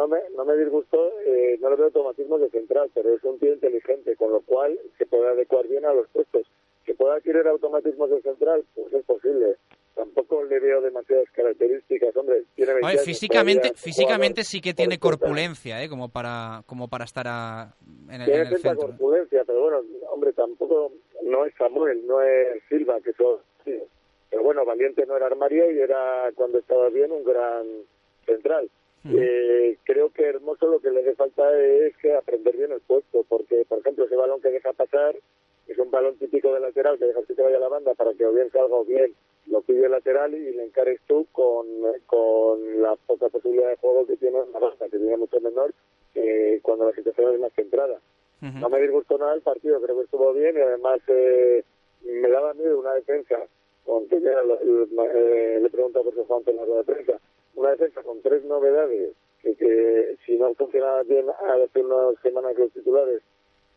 Speaker 45: no, me, no me disgustó, eh, no le veo automatismos de central, pero es un tío inteligente, con lo cual se puede adecuar bien a los puestos. Que pueda adquirir automatismos de central, pues es posible tampoco le veo demasiadas características, hombre. Tiene
Speaker 4: Oye, físicamente, físicamente sí que tiene corpulencia, ¿eh? Como para, como para estar a, en el,
Speaker 45: tiene
Speaker 4: en el centro.
Speaker 45: corpulencia, pero bueno, hombre, tampoco no es Samuel, no es Silva, que son... Sí. Pero bueno, Valiente no era armario y era, cuando estaba bien, un gran central. Eh, creo que Hermoso lo que le hace falta es que aprender bien el puesto, porque, por ejemplo, ese balón que deja pasar es un balón típico de lateral que deja que te vaya a la banda para que o bien salga o bien lo pide el lateral y le encares tú con, con la poca posibilidad de juego que tiene la banda, que tiene mucho menor eh, cuando la situación es más centrada. Uh -huh. No me disgustó nada el partido, creo que estuvo bien y además eh, me daba miedo una defensa, con que ya eh, le pregunto por su Juan en la rueda de prensa, una defensa con tres novedades que, que si no funcionaba bien hace unas semanas los titulares,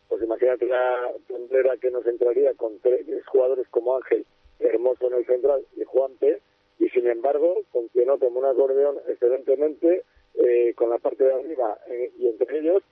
Speaker 45: pues imagínate la tendera que nos entraría con tres jugadores como Ángel, Hermoso en el central y Juanpe, y sin embargo funcionó como un acordeón excelentemente eh, con la parte de arriba eh, y entre ellos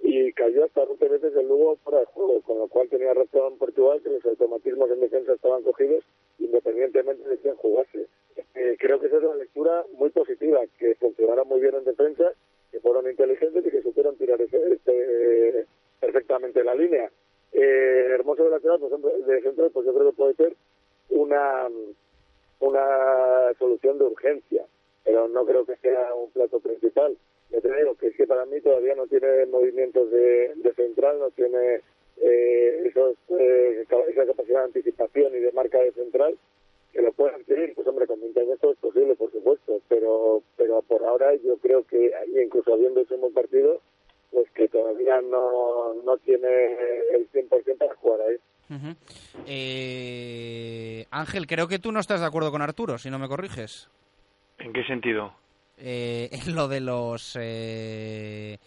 Speaker 45: y cayó hasta 20 veces el Lugo fuera de juego, con lo cual tenía razón Portugal que los automatismos en defensa estaban cogidos independientemente de quién jugase. Eh, creo que esa es una lectura muy positiva, que funcionaron muy bien en defensa, que fueron inteligentes y que supieron tirar ese, este, perfectamente la línea. Eh, hermoso de lateral, pues, de central, pues yo creo que puede ser una una solución de urgencia, pero no creo que sea un plato principal. Yo te digo que es que para mí todavía no tiene movimientos de, de central, no tiene eh, esos, eh, esa capacidad de anticipación y de marca de central, que lo puede adquirir, pues hombre, con 20 años es posible, por supuesto, pero pero por ahora yo creo que, incluso habiendo hecho un buen partido, pues que todavía no, no tiene el 100% para jugar ahí.
Speaker 4: Uh -huh. eh, Ángel, creo que tú no estás de acuerdo con Arturo, si no me corriges.
Speaker 46: ¿En qué sentido?
Speaker 4: Eh, *laughs* en lo de los... Eh,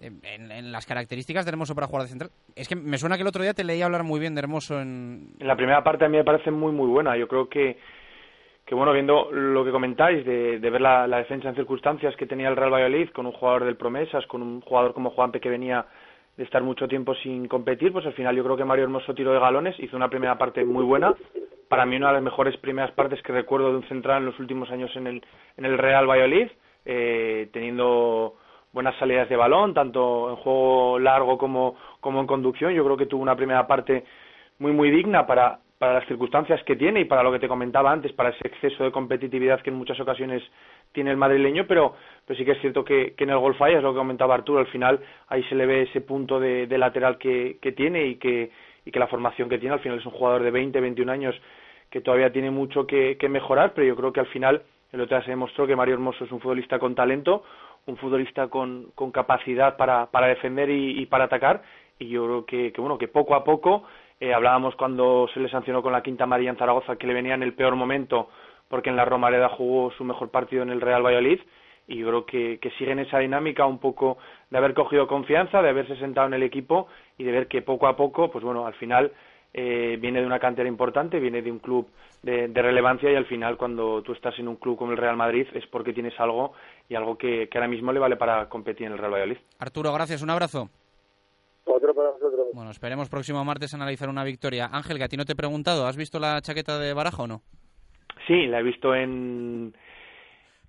Speaker 4: en, las características de Hermoso para jugar de central. Es que me suena que el otro día te leí hablar muy bien de Hermoso en...
Speaker 46: En la primera parte a mí me parece muy, muy buena. Yo creo que, que bueno, viendo lo que comentáis, de, de ver la, la, defensa en circunstancias que tenía el Real Valladolid, con un jugador del Promesas, con un jugador como Juanpe que venía de estar mucho tiempo sin competir, pues al final yo creo que Mario Hermoso tiró de galones, hizo una primera parte muy buena, para mí una de las mejores primeras partes que recuerdo de un central en los últimos años en el, en el Real Valladolid, eh, teniendo buenas salidas de balón, tanto en juego largo como, como en conducción, yo creo que tuvo una primera parte muy muy digna para, para las circunstancias que tiene y para lo que te comentaba antes, para ese exceso de competitividad que en muchas ocasiones tiene el madrileño, pero, pero sí que es cierto que, en el gol falla, es lo que comentaba Arturo, al final ahí se le ve ese punto de, de lateral que, que tiene y que, y que la formación que tiene, al final es un jugador de 20, 21 años que todavía tiene mucho que, que mejorar, pero yo creo que al final el otro día se demostró que Mario Hermoso es un futbolista con talento, un futbolista con, con capacidad para, para defender y, para atacar, y yo creo que, que bueno, que poco a poco eh, hablábamos cuando se le sancionó con la quinta amarilla en Zaragoza que le venía en el peor momento porque en la Romareda jugó su mejor partido en el Real Valladolid. Y yo creo que, que sigue en esa dinámica un poco de haber cogido confianza, de haberse sentado en el equipo y de ver que poco a poco, pues bueno, al final eh, viene de una cantera importante, viene de un club de, de, relevancia y al final cuando tú estás en un club como el Real Madrid es porque tienes algo y algo que, que ahora mismo le vale para competir en el Real Valladolid.
Speaker 4: Arturo, gracias, un abrazo.
Speaker 45: Otro para nosotros.
Speaker 4: Bueno, esperemos próximo martes analizar una victoria. Ángel, que a ti no te he preguntado, ¿has visto la chaqueta de Baraja o no?
Speaker 46: Sí, la he visto en,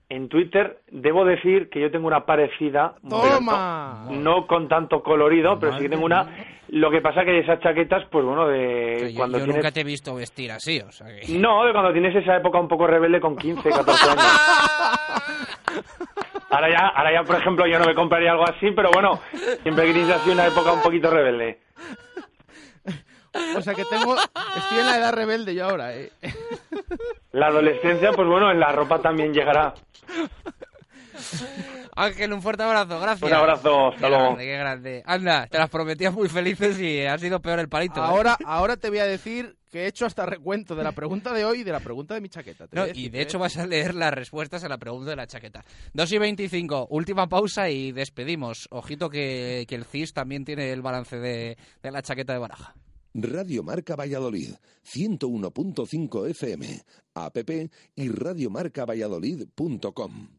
Speaker 46: en Twitter. Debo decir que yo tengo una parecida.
Speaker 15: ¡Toma!
Speaker 46: No, no con tanto colorido, pero sí que tengo una. Lo que pasa que esas chaquetas, pues bueno, de
Speaker 4: Yo,
Speaker 46: cuando
Speaker 4: yo
Speaker 46: tienes.
Speaker 4: nunca te he visto vestir así, o sea que...
Speaker 46: No, de cuando tienes esa época un poco rebelde con 15, 14 años. *laughs* Ahora ya, ahora ya, por ejemplo, yo no me compraría algo así, pero bueno, siempre que tienes así una época un poquito rebelde.
Speaker 15: O sea que tengo. Estoy en la edad rebelde yo ahora, ¿eh?
Speaker 46: La adolescencia, pues bueno, en la ropa también llegará.
Speaker 4: Ángel, un fuerte abrazo, gracias.
Speaker 46: Un abrazo, hasta
Speaker 4: Qué
Speaker 46: luego.
Speaker 4: grande, qué grande. Anda, te las prometías muy felices y ha sido peor el palito. ¿eh?
Speaker 15: Ahora, ahora te voy a decir que he hecho hasta recuento de la pregunta de hoy y de la pregunta de mi chaqueta.
Speaker 4: No, y de
Speaker 15: ¿eh?
Speaker 4: hecho vas a leer las respuestas a la pregunta de la chaqueta. 2 y 25, última pausa y despedimos. Ojito que, que el CIS también tiene el balance de, de la chaqueta de baraja.
Speaker 1: Radio Marca Valladolid, 101.5 FM, app y radiomarcavalladolid.com.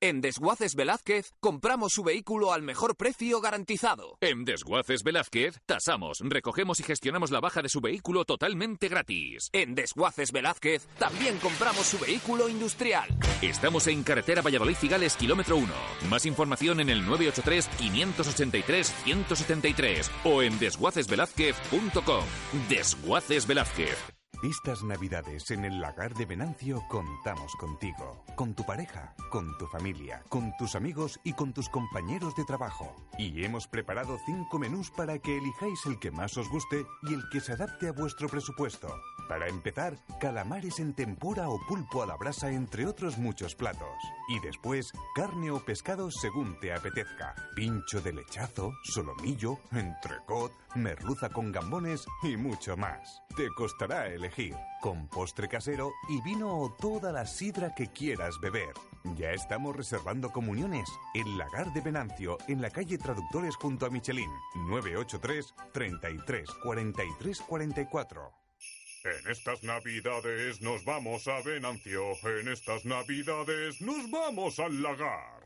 Speaker 47: En Desguaces Velázquez compramos su vehículo al mejor precio garantizado.
Speaker 13: En Desguaces Velázquez, tasamos, recogemos y gestionamos la baja de su vehículo totalmente gratis.
Speaker 47: En Desguaces Velázquez también compramos su vehículo industrial.
Speaker 13: Estamos en carretera Valladolid-Cigales, kilómetro 1. Más información en el 983-583-173 o en desguacesvelázquez.com. Desguaces Velázquez.
Speaker 12: Estas navidades en el lagar de Venancio contamos contigo, con tu pareja, con tu familia, con tus amigos y con tus compañeros de trabajo. Y hemos preparado cinco menús para que elijáis el que más os guste y el que se adapte a vuestro presupuesto. Para empezar, calamares en tempura o pulpo a la brasa, entre otros muchos platos. Y después, carne o pescado según te apetezca. Pincho de lechazo, solomillo, entrecot, merluza con gambones y mucho más. Te costará elegir, con postre casero y vino o toda la sidra que quieras beber. Ya estamos reservando comuniones. El Lagar de Venancio, en la calle Traductores junto a Michelin. 983 33 43 44.
Speaker 48: En estas navidades nos vamos a Venancio. En estas navidades nos vamos al lagar.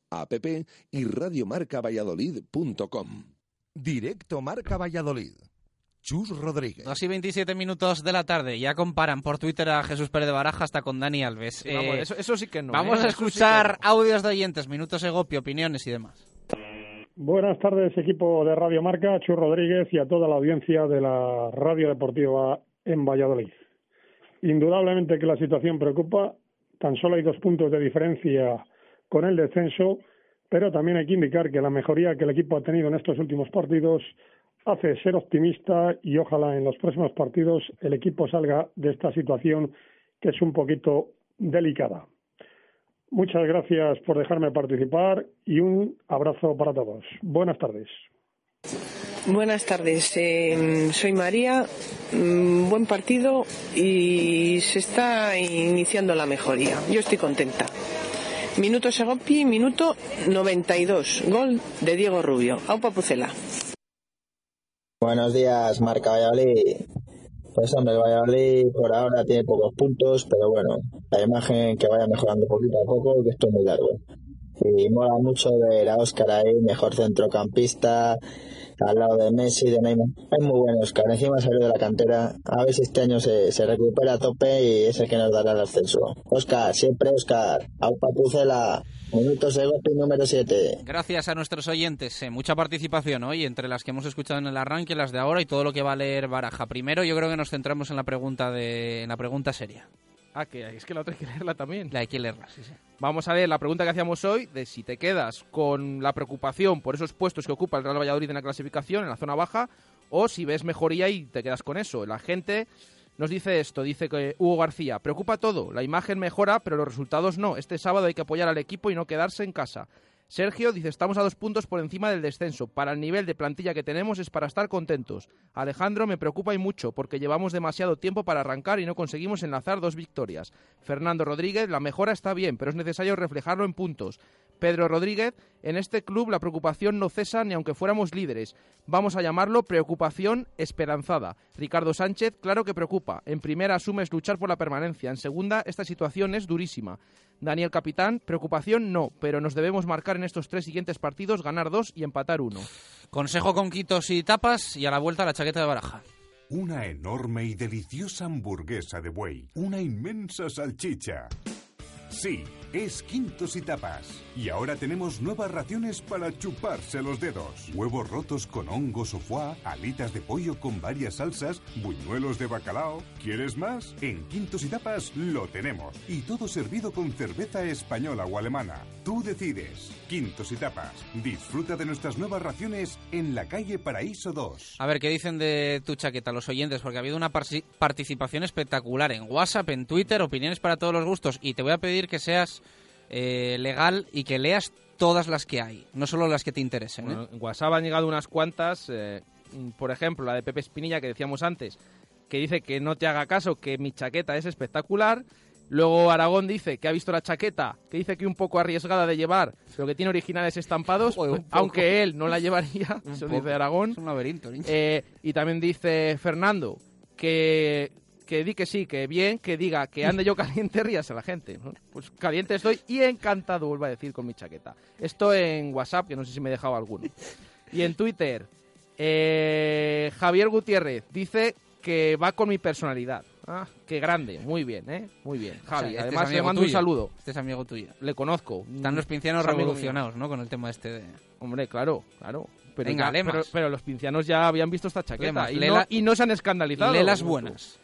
Speaker 1: app y radiomarcavalladolid.com. Directo Marca Valladolid. Chus Rodríguez.
Speaker 4: 2 y 27 minutos de la tarde. Ya comparan por Twitter a Jesús Pérez de Baraja hasta con Dani Alves.
Speaker 15: Sí, vamos,
Speaker 4: Eh,
Speaker 15: eso, eso sí que no.
Speaker 4: Vamos
Speaker 15: ¿eh?
Speaker 4: a
Speaker 15: sí
Speaker 4: escuchar audios de oyentes, minutos Egopi, opiniones y demás.
Speaker 49: Buenas tardes, equipo de Radio Marca, Chus Rodríguez y a toda la audiencia de la Radio Deportiva en Valladolid. Indudablemente que la situación preocupa, tan solo hay dos puntos de diferencia con el descenso, pero también hay que indicar que la mejoría que el equipo ha tenido en estos últimos partidos hace ser optimista y ojalá en los próximos partidos el equipo salga de esta situación que es un poquito delicada. Muchas gracias por dejarme participar y un abrazo para todos. Buenas tardes.
Speaker 50: Buenas tardes, eh, soy María. Mm, buen partido y se está iniciando la mejoría. Yo estoy contenta. Minuto Segopi, minuto 92. Gol de Diego Rubio. Aupa Pucela.
Speaker 51: Buenos días, Marca Valladolid. Pues hombre, Valladolid por ahora tiene pocos puntos, pero bueno, la imagen que vaya mejorando poquito a poco, que esto es muy largo. Y mola mucho ver a Óscar ahí, mejor centrocampista, al lado de Messi, de Neymar. Es muy bueno Óscar, encima salió de la cantera. A ver si este año se, se recupera a tope y es el que nos dará el ascenso. Óscar, siempre Óscar. Aupa Pucela, minutos de golpe número 7.
Speaker 4: Gracias a nuestros oyentes. eh, mucha participación hoy, entre las que hemos escuchado en el arranque, las de ahora y todo lo que va a leer Baraja. Primero, yo creo que nos centramos en la pregunta, de, en la pregunta seria.
Speaker 15: Ah, que es que la otra hay que leerla también.
Speaker 4: La hay que leerla, sí, sí.
Speaker 15: Vamos a ver la pregunta que hacíamos hoy de si te quedas con la preocupación por esos puestos que ocupa el Real Valladolid en la clasificación, en la zona baja, o si ves mejoría y te quedas con eso. La gente nos dice esto, dice que Hugo García, preocupa todo, la imagen mejora, pero los resultados no. Este sábado hay que apoyar al equipo y no quedarse en casa. Sergio dice, estamos a dos puntos por encima del descenso. Para el nivel de plantilla que tenemos es para estar contentos. Alejandro me preocupa y mucho porque llevamos demasiado tiempo para arrancar y no conseguimos enlazar dos victorias. Fernando Rodríguez, la mejora está bien, pero es necesario reflejarlo en puntos. Pedro Rodríguez, en este club la preocupación no cesa ni aunque fuéramos líderes. Vamos a llamarlo preocupación esperanzada. Ricardo Sánchez, claro que preocupa. En primera asumes luchar por la permanencia. En segunda, esta situación es durísima. Daniel Capitán, preocupación no, pero nos debemos marcar en estos tres siguientes partidos, ganar dos y empatar uno.
Speaker 4: Consejo con quitos y tapas y a la vuelta la chaqueta de baraja.
Speaker 12: Una enorme y deliciosa hamburguesa de buey. Una inmensa salchicha. Sí, es Quintos y Tapas. Y ahora tenemos nuevas raciones para chuparse los dedos. Huevos rotos con hongos o foie, alitas de pollo con varias salsas, buñuelos de bacalao. ¿Quieres más? En Quintos y Tapas lo tenemos. Y todo servido con cerveza española o alemana. Tú decides. Quintos y Tapas. Disfruta de nuestras nuevas raciones en la calle Paraíso 2.
Speaker 4: A ver, ¿qué dicen de tu chaqueta los oyentes? Porque ha habido una participación espectacular en WhatsApp, en Twitter, opiniones para todos los gustos. Y te voy a pedir que seas eh, legal y que leas todas las que hay, no solo las que te interesen. ¿eh?
Speaker 15: Bueno, en WhatsApp han llegado unas cuantas, eh, por ejemplo, la de Pepe Espinilla que decíamos antes, que dice que no te haga caso, que mi chaqueta es espectacular. Luego Aragón dice que ha visto la chaqueta, que dice que un poco arriesgada de llevar, pero que tiene originales estampados,
Speaker 4: Joder,
Speaker 15: aunque él no la llevaría, *laughs* eso dice Aragón.
Speaker 4: Es un laberinto.
Speaker 15: Eh, y también dice Fernando que, que di que sí, que bien, que diga que *laughs* ande yo caliente, ríase la gente. Pues caliente estoy y encantado, vuelvo a decir, con mi chaqueta. Esto en WhatsApp, que no sé si me he dejado alguno. Y en Twitter, eh, Javier Gutiérrez dice que va con mi personalidad. Ah, qué grande, muy bien, ¿eh? Muy bien,
Speaker 4: O sea,
Speaker 15: Javi.
Speaker 4: este es
Speaker 15: Además, le mando un saludo.
Speaker 4: Este es amigo tuyo.
Speaker 15: Le conozco.
Speaker 4: Están los pincianos
Speaker 15: Es
Speaker 4: revolucionados, ¿no? Con el tema este de...
Speaker 15: Hombre, claro, claro. Pero,
Speaker 4: Venga,
Speaker 15: ya- pero, los pincianos ya habían visto esta chaqueta
Speaker 4: Lemas,
Speaker 15: y, no,
Speaker 4: la-
Speaker 15: y no se han escandalizado.
Speaker 4: Lee las
Speaker 15: como tú.
Speaker 4: buenas.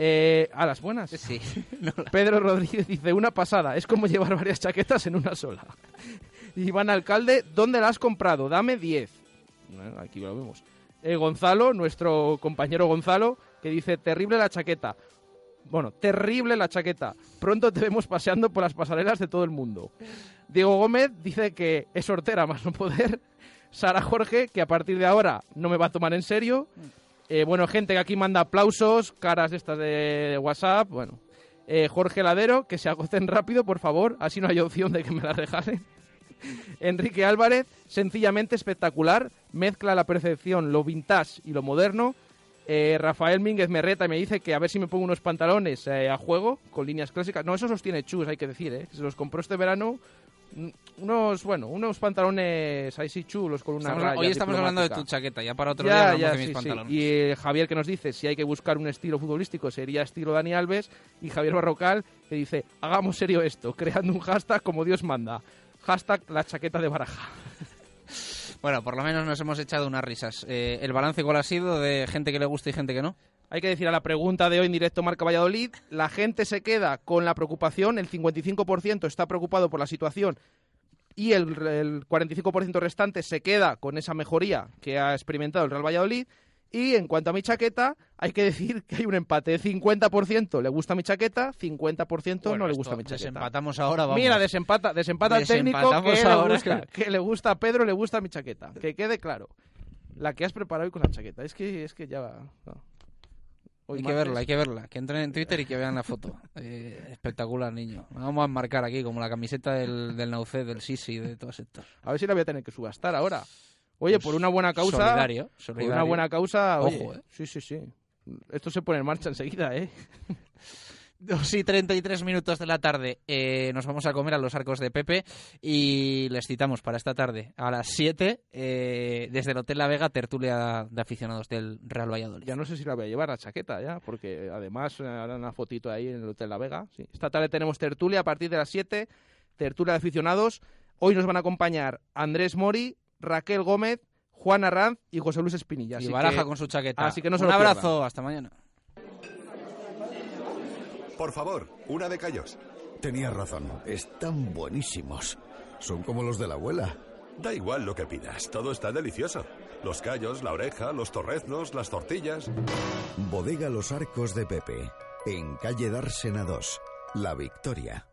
Speaker 15: Eh, ¿A las buenas?
Speaker 4: Sí. *laughs*
Speaker 15: Pedro Rodríguez dice, una pasada, es como llevar varias chaquetas en una sola. *laughs* Iván Alcalde, ¿dónde la has comprado? Dame 10. Bueno, aquí lo vemos. Eh, Gonzalo, nuestro compañero Gonzalo, que dice, terrible la chaqueta. Bueno, terrible la chaqueta. Pronto te vemos paseando por las pasarelas de todo el mundo. Diego Gómez dice que es hortera más no poder. Sara Jorge, que a partir de ahora no me va a tomar en serio. Eh, bueno, gente que aquí manda aplausos, caras estas de WhatsApp. Bueno, Eh, Jorge Ladero, que se agocen rápido, por favor. Así no hay opción de que me la regalen. *laughs* Enrique Álvarez, sencillamente espectacular. Mezcla la percepción, lo vintage y lo moderno. Eh, Rafael Mínguez me reta y me dice que a ver si me pongo unos pantalones a juego con líneas clásicas. No, esos los tiene Chus, hay que decir, ¿eh? Se los compró este verano. Unos, bueno, unos pantalones ahí sí chulos con una
Speaker 4: Estamos-
Speaker 15: raya
Speaker 4: hoy estamos hablando de tu chaqueta, ya para otro
Speaker 15: Ya,
Speaker 4: día hablamos de mis
Speaker 15: sí, sí.
Speaker 4: pantalones.
Speaker 15: Y eh, Javier que nos dice si hay que buscar un estilo futbolístico sería estilo Dani Alves. Y Javier Barrocal que dice hagamos serio esto, creando un hashtag como Dios manda. Hashtag la chaqueta de baraja.
Speaker 4: Bueno, por lo menos nos hemos echado unas risas. Eh, ¿El balance cuál ha sido de gente que le gusta y gente que no?
Speaker 15: Hay que decir a la pregunta de hoy en directo Marca Valladolid, la gente se queda con la preocupación, el 55% está preocupado por la situación y el, el 45% restante se queda con esa mejoría que ha experimentado el Real Valladolid. Y en cuanto a mi chaqueta, hay que decir que hay un empate. 50% le gusta mi chaqueta, 50% no le gusta mi chaqueta.
Speaker 4: Desempatamos ahora, vamos.
Speaker 15: Mira, desempata, desempata el técnico que le, gusta, que le gusta a Pedro, le gusta mi chaqueta. Que quede claro. La que has preparado hoy con la chaqueta. Es que, es que ya va. no. Hoy
Speaker 4: hay que verla, hay que verla. Que entren en Twitter y que vean la foto. *laughs* Eh, espectacular, niño. Vamos a marcar aquí como la camiseta del, del del Sisi, de todos estos.
Speaker 15: A ver si la voy a tener que subastar ahora. Oye,
Speaker 4: Pues
Speaker 15: por una buena causa.
Speaker 4: solidario,
Speaker 15: Por
Speaker 4: solidario.
Speaker 15: una buena causa.
Speaker 4: Ojo,
Speaker 15: oye,
Speaker 4: eh.
Speaker 15: Sí, sí, sí. Esto se pone en marcha enseguida, ¿eh? *laughs*
Speaker 4: 2 y 33 minutos de la tarde eh, nos vamos a comer a los arcos de Pepe y les citamos para esta tarde a las 7 eh, desde el Hotel La Vega, tertulia de aficionados del Real Valladolid.
Speaker 15: Ya no sé si la voy a llevar la chaqueta ya, porque además eh, harán una fotito ahí en el Hotel La Vega. Sí. Esta tarde tenemos tertulia a partir de las 7, tertulia de aficionados. Hoy nos van a acompañar Andrés Mori, Raquel Gómez, Juan Arranz y José Luis Espinilla.
Speaker 4: Y
Speaker 15: Así
Speaker 4: Baraja
Speaker 15: que-
Speaker 4: con su chaqueta.
Speaker 15: Así que no
Speaker 4: Un abrazo, hasta mañana.
Speaker 52: Por favor, una de callos.
Speaker 53: Tenías razón, están buenísimos. Son como los de la abuela.
Speaker 52: Da igual lo que pidas, todo está delicioso. Los callos, la oreja, los torreznos, las tortillas.
Speaker 53: Bodega Los Arcos de Pepe, en calle Dársena 2, La Victoria.